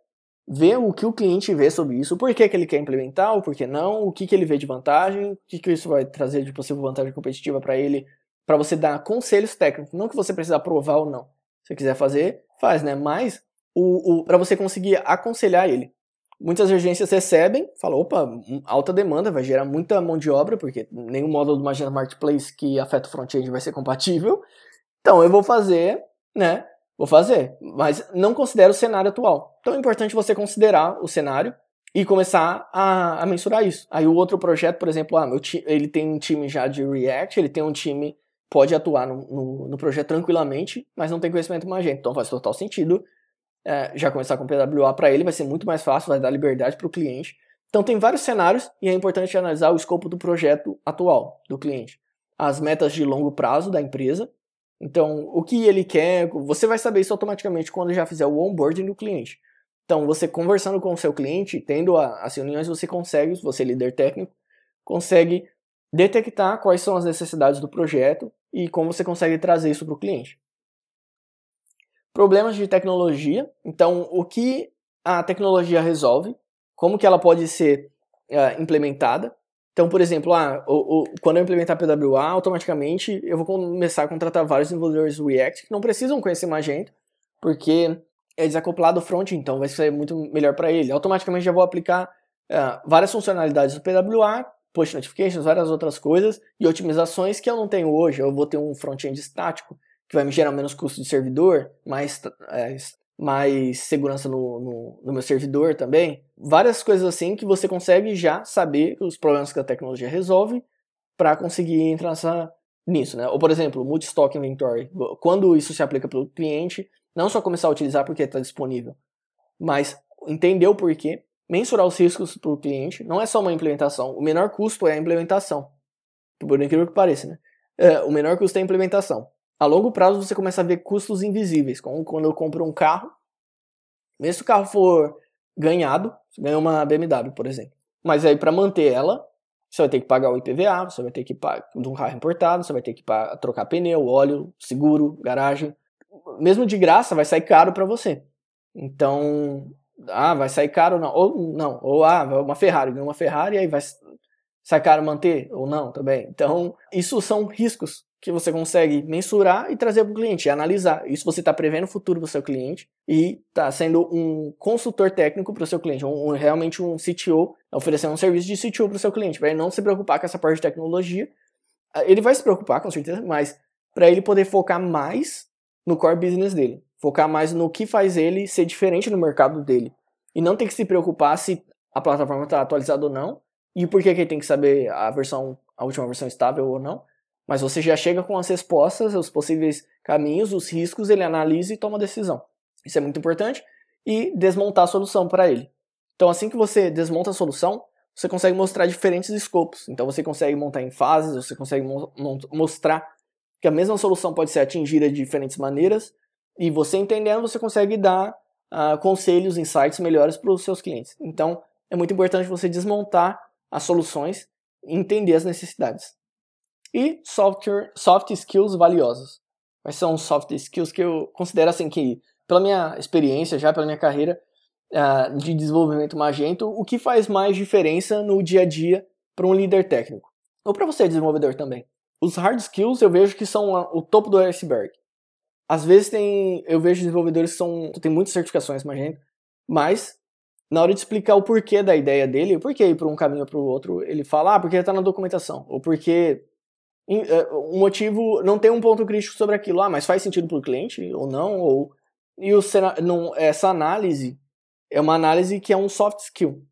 vê o que o cliente vê sobre isso, por que, que ele quer implementar, o porquê não, o que, que ele vê de vantagem, o que, que isso vai trazer de possível vantagem competitiva para ele para você dar conselhos técnicos, não que você precisa aprovar ou não. Se quiser fazer, faz, né? Mas o, o para você conseguir aconselhar ele. Muitas agências recebem, falam, opa, alta demanda, vai gerar muita mão de obra, porque nenhum módulo do Magento Marketplace que afeta o front-end vai ser compatível. Então eu vou fazer, né? Vou fazer, mas não considero o cenário atual. Então é importante você considerar o cenário e começar a, a mensurar isso. Aí o outro projeto, por exemplo, ah, meu ele tem um time já de React, ele tem um time pode atuar no, no, no, projeto tranquilamente, mas não tem conhecimento Magento. Então faz total sentido é, já começar com PWA para ele, vai ser muito mais fácil, vai dar liberdade para o cliente. Então tem vários cenários e é importante analisar o escopo do projeto atual do cliente, as metas de longo prazo da empresa. Então, o que ele quer, você vai saber isso automaticamente quando já fizer o onboarding do cliente. Então, você conversando com o seu cliente, tendo as reuniões, você consegue, você é líder técnico, consegue detectar quais são as necessidades do projeto e como você consegue trazer isso para o cliente. Problemas de tecnologia. Então, o que a tecnologia resolve, como que ela pode ser uh, implementada. Então, por exemplo, ah, o, o, quando eu implementar PWA, automaticamente eu vou começar a contratar vários desenvolvedores React que não precisam conhecer Magento, porque é desacoplado do front, então vai ser muito melhor para ele. Automaticamente já vou aplicar uh, várias funcionalidades do PWA, push notifications, várias outras coisas e otimizações que eu não tenho hoje. Eu vou ter um front-end estático que vai me gerar menos custo de servidor, mais, é, mais segurança no, no, no, meu servidor também. Várias coisas assim que você consegue já saber os problemas que a tecnologia resolve para conseguir entrar nessa, nisso, né? Ou por exemplo, multi-stock inventory. Quando isso se aplica para o cliente, não só começar a utilizar porque está disponível, mas entender o porquê, mensurar os riscos para o cliente. Não é só uma implementação. O menor custo é a implementação. Por incrível que pareça, né? É, o menor custo é a implementação. A longo prazo você começa a ver custos invisíveis, como quando eu compro um carro. Mesmo se o carro for ganhado, você ganha uma BMW, por exemplo. Mas aí para manter ela, você vai ter que pagar o IPVA, você vai ter que pagar um carro importado, você vai ter que trocar pneu, óleo, seguro, garagem mesmo de graça, vai sair caro para você. Então, ah, vai sair caro não, ou não, ou ah, uma Ferrari, uma Ferrari aí vai sair caro manter ou não também. Então, isso são riscos que você consegue mensurar e trazer para o cliente, analisar. Isso você está prevendo o futuro do seu cliente e está sendo um consultor técnico para o seu cliente, um, um, realmente um CTO, oferecendo um serviço de CTO para o seu cliente, para ele não se preocupar com essa parte de tecnologia. Ele vai se preocupar, com certeza, mas para ele poder focar mais no core business dele. Focar mais no que faz ele ser diferente no mercado dele. E não ter que se preocupar se a plataforma está atualizada ou não. E por que, que ele tem que saber a versão, a última versão estável ou não. Mas você já chega com as respostas, os possíveis caminhos, os riscos, ele analisa e toma decisão. Isso é muito importante. E desmontar a solução para ele. Então, assim que você desmonta a solução, você consegue mostrar diferentes escopos. Então, você consegue montar em fases, você consegue mo mostrar que a mesma solução pode ser atingida de diferentes maneiras, e você entendendo, você consegue dar uh, conselhos, insights melhores para os seus clientes. Então, é muito importante você desmontar as soluções e entender as necessidades. E software, soft skills valiosos. Quais são os soft skills que eu considero assim que, pela minha experiência, já pela minha carreira uh, de desenvolvimento Magento, o que faz mais diferença no dia a dia para um líder técnico? Ou para você, desenvolvedor também. Os hard skills eu vejo que são o topo do iceberg. Às vezes tem, eu vejo desenvolvedores que são, tem muitas certificações, imagina, mas na hora de explicar o porquê da ideia dele, o porquê ir para um caminho ou para o outro, ele fala, ah, porque está na documentação, ou porque um motivo não tem um ponto crítico sobre aquilo, ah, mas faz sentido para o cliente ou não, ou e o, não, essa análise é uma análise que é um soft skill.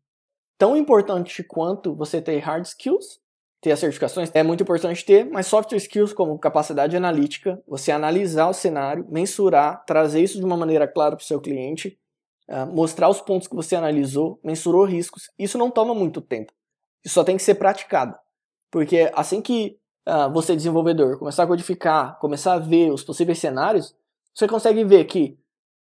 Tão importante quanto você ter hard skills, ter as certificações é muito importante ter, mas software skills como capacidade analítica, você analisar o cenário, mensurar, trazer isso de uma maneira clara para o seu cliente, uh, mostrar os pontos que você analisou, mensurou riscos. Isso não toma muito tempo. Isso só tem que ser praticado. Porque assim que uh, você, desenvolvedor, começar a codificar, começar a ver os possíveis cenários, você consegue ver que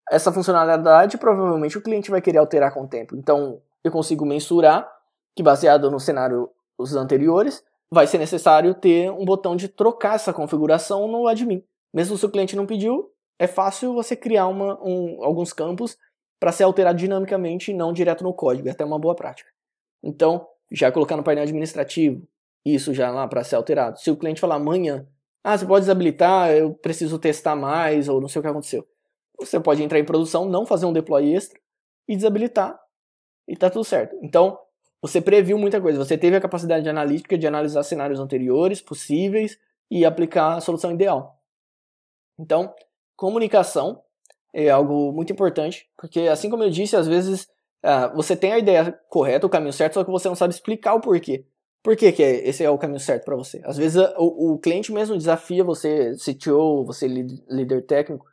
essa funcionalidade provavelmente o cliente vai querer alterar com o tempo. Então, eu consigo mensurar que baseado no cenário os anteriores, vai ser necessário ter um botão de trocar essa configuração no admin. Mesmo se o cliente não pediu, é fácil você criar uma, um, alguns campos para ser alterado dinamicamente e não direto no código. É até uma boa prática. Então, já colocar no painel administrativo, isso já lá para ser alterado. Se o cliente falar amanhã, ah, você pode desabilitar, eu preciso testar mais, ou não sei o que aconteceu. Você pode entrar em produção, não fazer um deploy extra e desabilitar e tá tudo certo. Então, você previu muita coisa. Você teve a capacidade analítica de analisar cenários anteriores, possíveis, e aplicar a solução ideal. Então, comunicação é algo muito importante, porque assim como eu disse, às vezes uh, você tem a ideia correta, o caminho certo, só que você não sabe explicar o porquê. Por que, que é, esse é o caminho certo para você? Às vezes o, o, cliente mesmo desafia você, CTO, você líder técnico.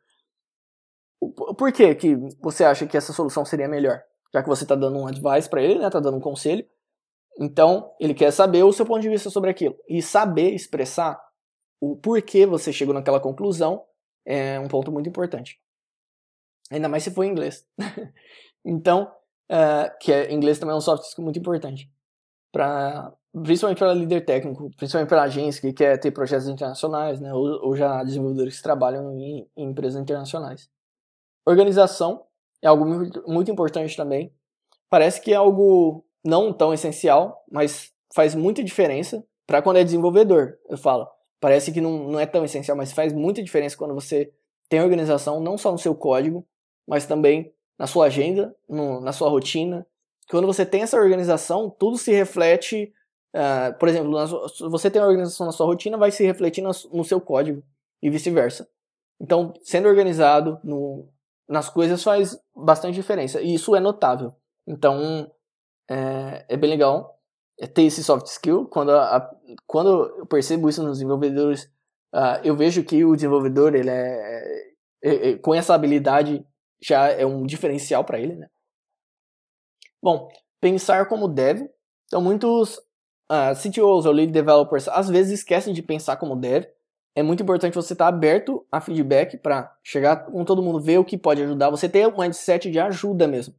Por que, que você acha que essa solução seria melhor? já que você está dando um advice para ele, né? Tá dando um conselho. Então, ele quer saber o seu ponto de vista sobre aquilo. E saber expressar o porquê você chegou naquela conclusão é um ponto muito importante. Ainda mais se for em inglês. [laughs] então, uh, que é, inglês também é um soft skill muito importante. Pra, principalmente para líder técnico, principalmente para agência que quer ter projetos internacionais, né, ou, ou já desenvolvedores que trabalham em, em, empresas internacionais. Organização é algo muito, muito importante também. Parece que é algo não tão essencial, mas faz muita diferença para quando é desenvolvedor, eu falo. Parece que não, não é tão essencial, mas faz muita diferença quando você tem organização, não só no seu código, mas também na sua agenda, no, na sua rotina. Quando você tem essa organização, tudo se reflete. Uh, por exemplo, se você tem a organização na sua rotina, vai se refletir no, no seu código e vice-versa. Então, sendo organizado no, nas coisas faz bastante diferença. E isso é notável. Então, é, é bem legal ter esse soft skill. Quando, a, quando eu percebo isso nos desenvolvedores, uh, eu vejo que o desenvolvedor, ele é, é, é, com essa habilidade, já é um diferencial para ele, né? Bom, pensar como dev. Então, muitos uh, ah, CTOs ou lead developers às vezes esquecem de pensar como dev. É muito importante você estar tá aberto a feedback para chegar com todo mundo, ver o que pode ajudar. Você ter um mindset de ajuda mesmo.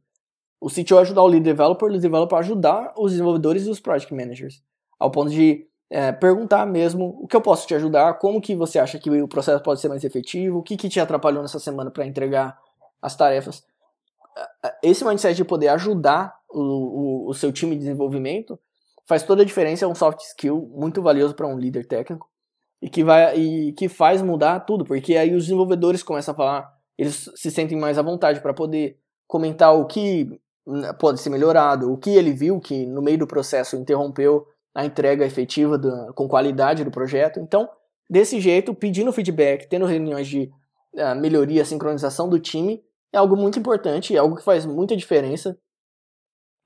O CTO ajudar o lead developer, o lead developer ajudar os desenvolvedores e os project managers. Ao ponto de é, perguntar mesmo o que eu posso te ajudar, como que você acha que o processo pode ser mais efetivo, o que, que te atrapalhou nessa semana para entregar as tarefas. Esse mindset de poder ajudar o, o, o, seu time de desenvolvimento faz toda a diferença, é um soft skill muito valioso para um líder técnico e que, vai, e que faz mudar tudo, porque aí os desenvolvedores começam a falar, eles se sentem mais à vontade para poder comentar o que hum, pode ser melhorado, o que ele viu que no meio do processo interrompeu a entrega efetiva do, com qualidade do projeto. Então, desse jeito, pedindo feedback, tendo reuniões de uh, melhoria, sincronização do time, é algo muito importante, é algo que faz muita diferença.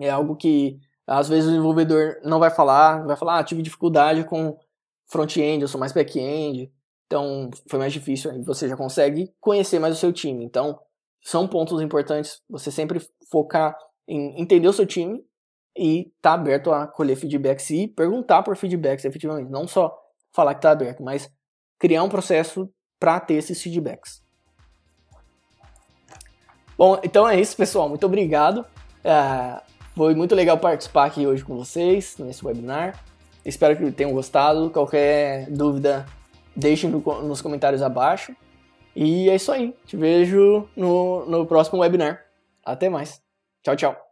É algo que às vezes o desenvolvedor não vai falar, vai falar, ah, tive dificuldade com front-end, eu sou mais back-end, então foi mais difícil. Aí você já consegue conhecer mais o seu time. Então, são pontos importantes você sempre focar em entender o seu time e estar tá aberto a colher feedbacks e perguntar por feedbacks efetivamente. Não só falar que está aberto, mas criar um processo para ter esses feedbacks. Bom, então é isso, pessoal. Muito obrigado. É, foi muito legal participar aqui hoje com vocês nesse webinar. Espero que tenham gostado. Qualquer dúvida, deixem no, nos comentários abaixo. E é isso aí. Te vejo no, no próximo webinar. Até mais. Tchau, tchau.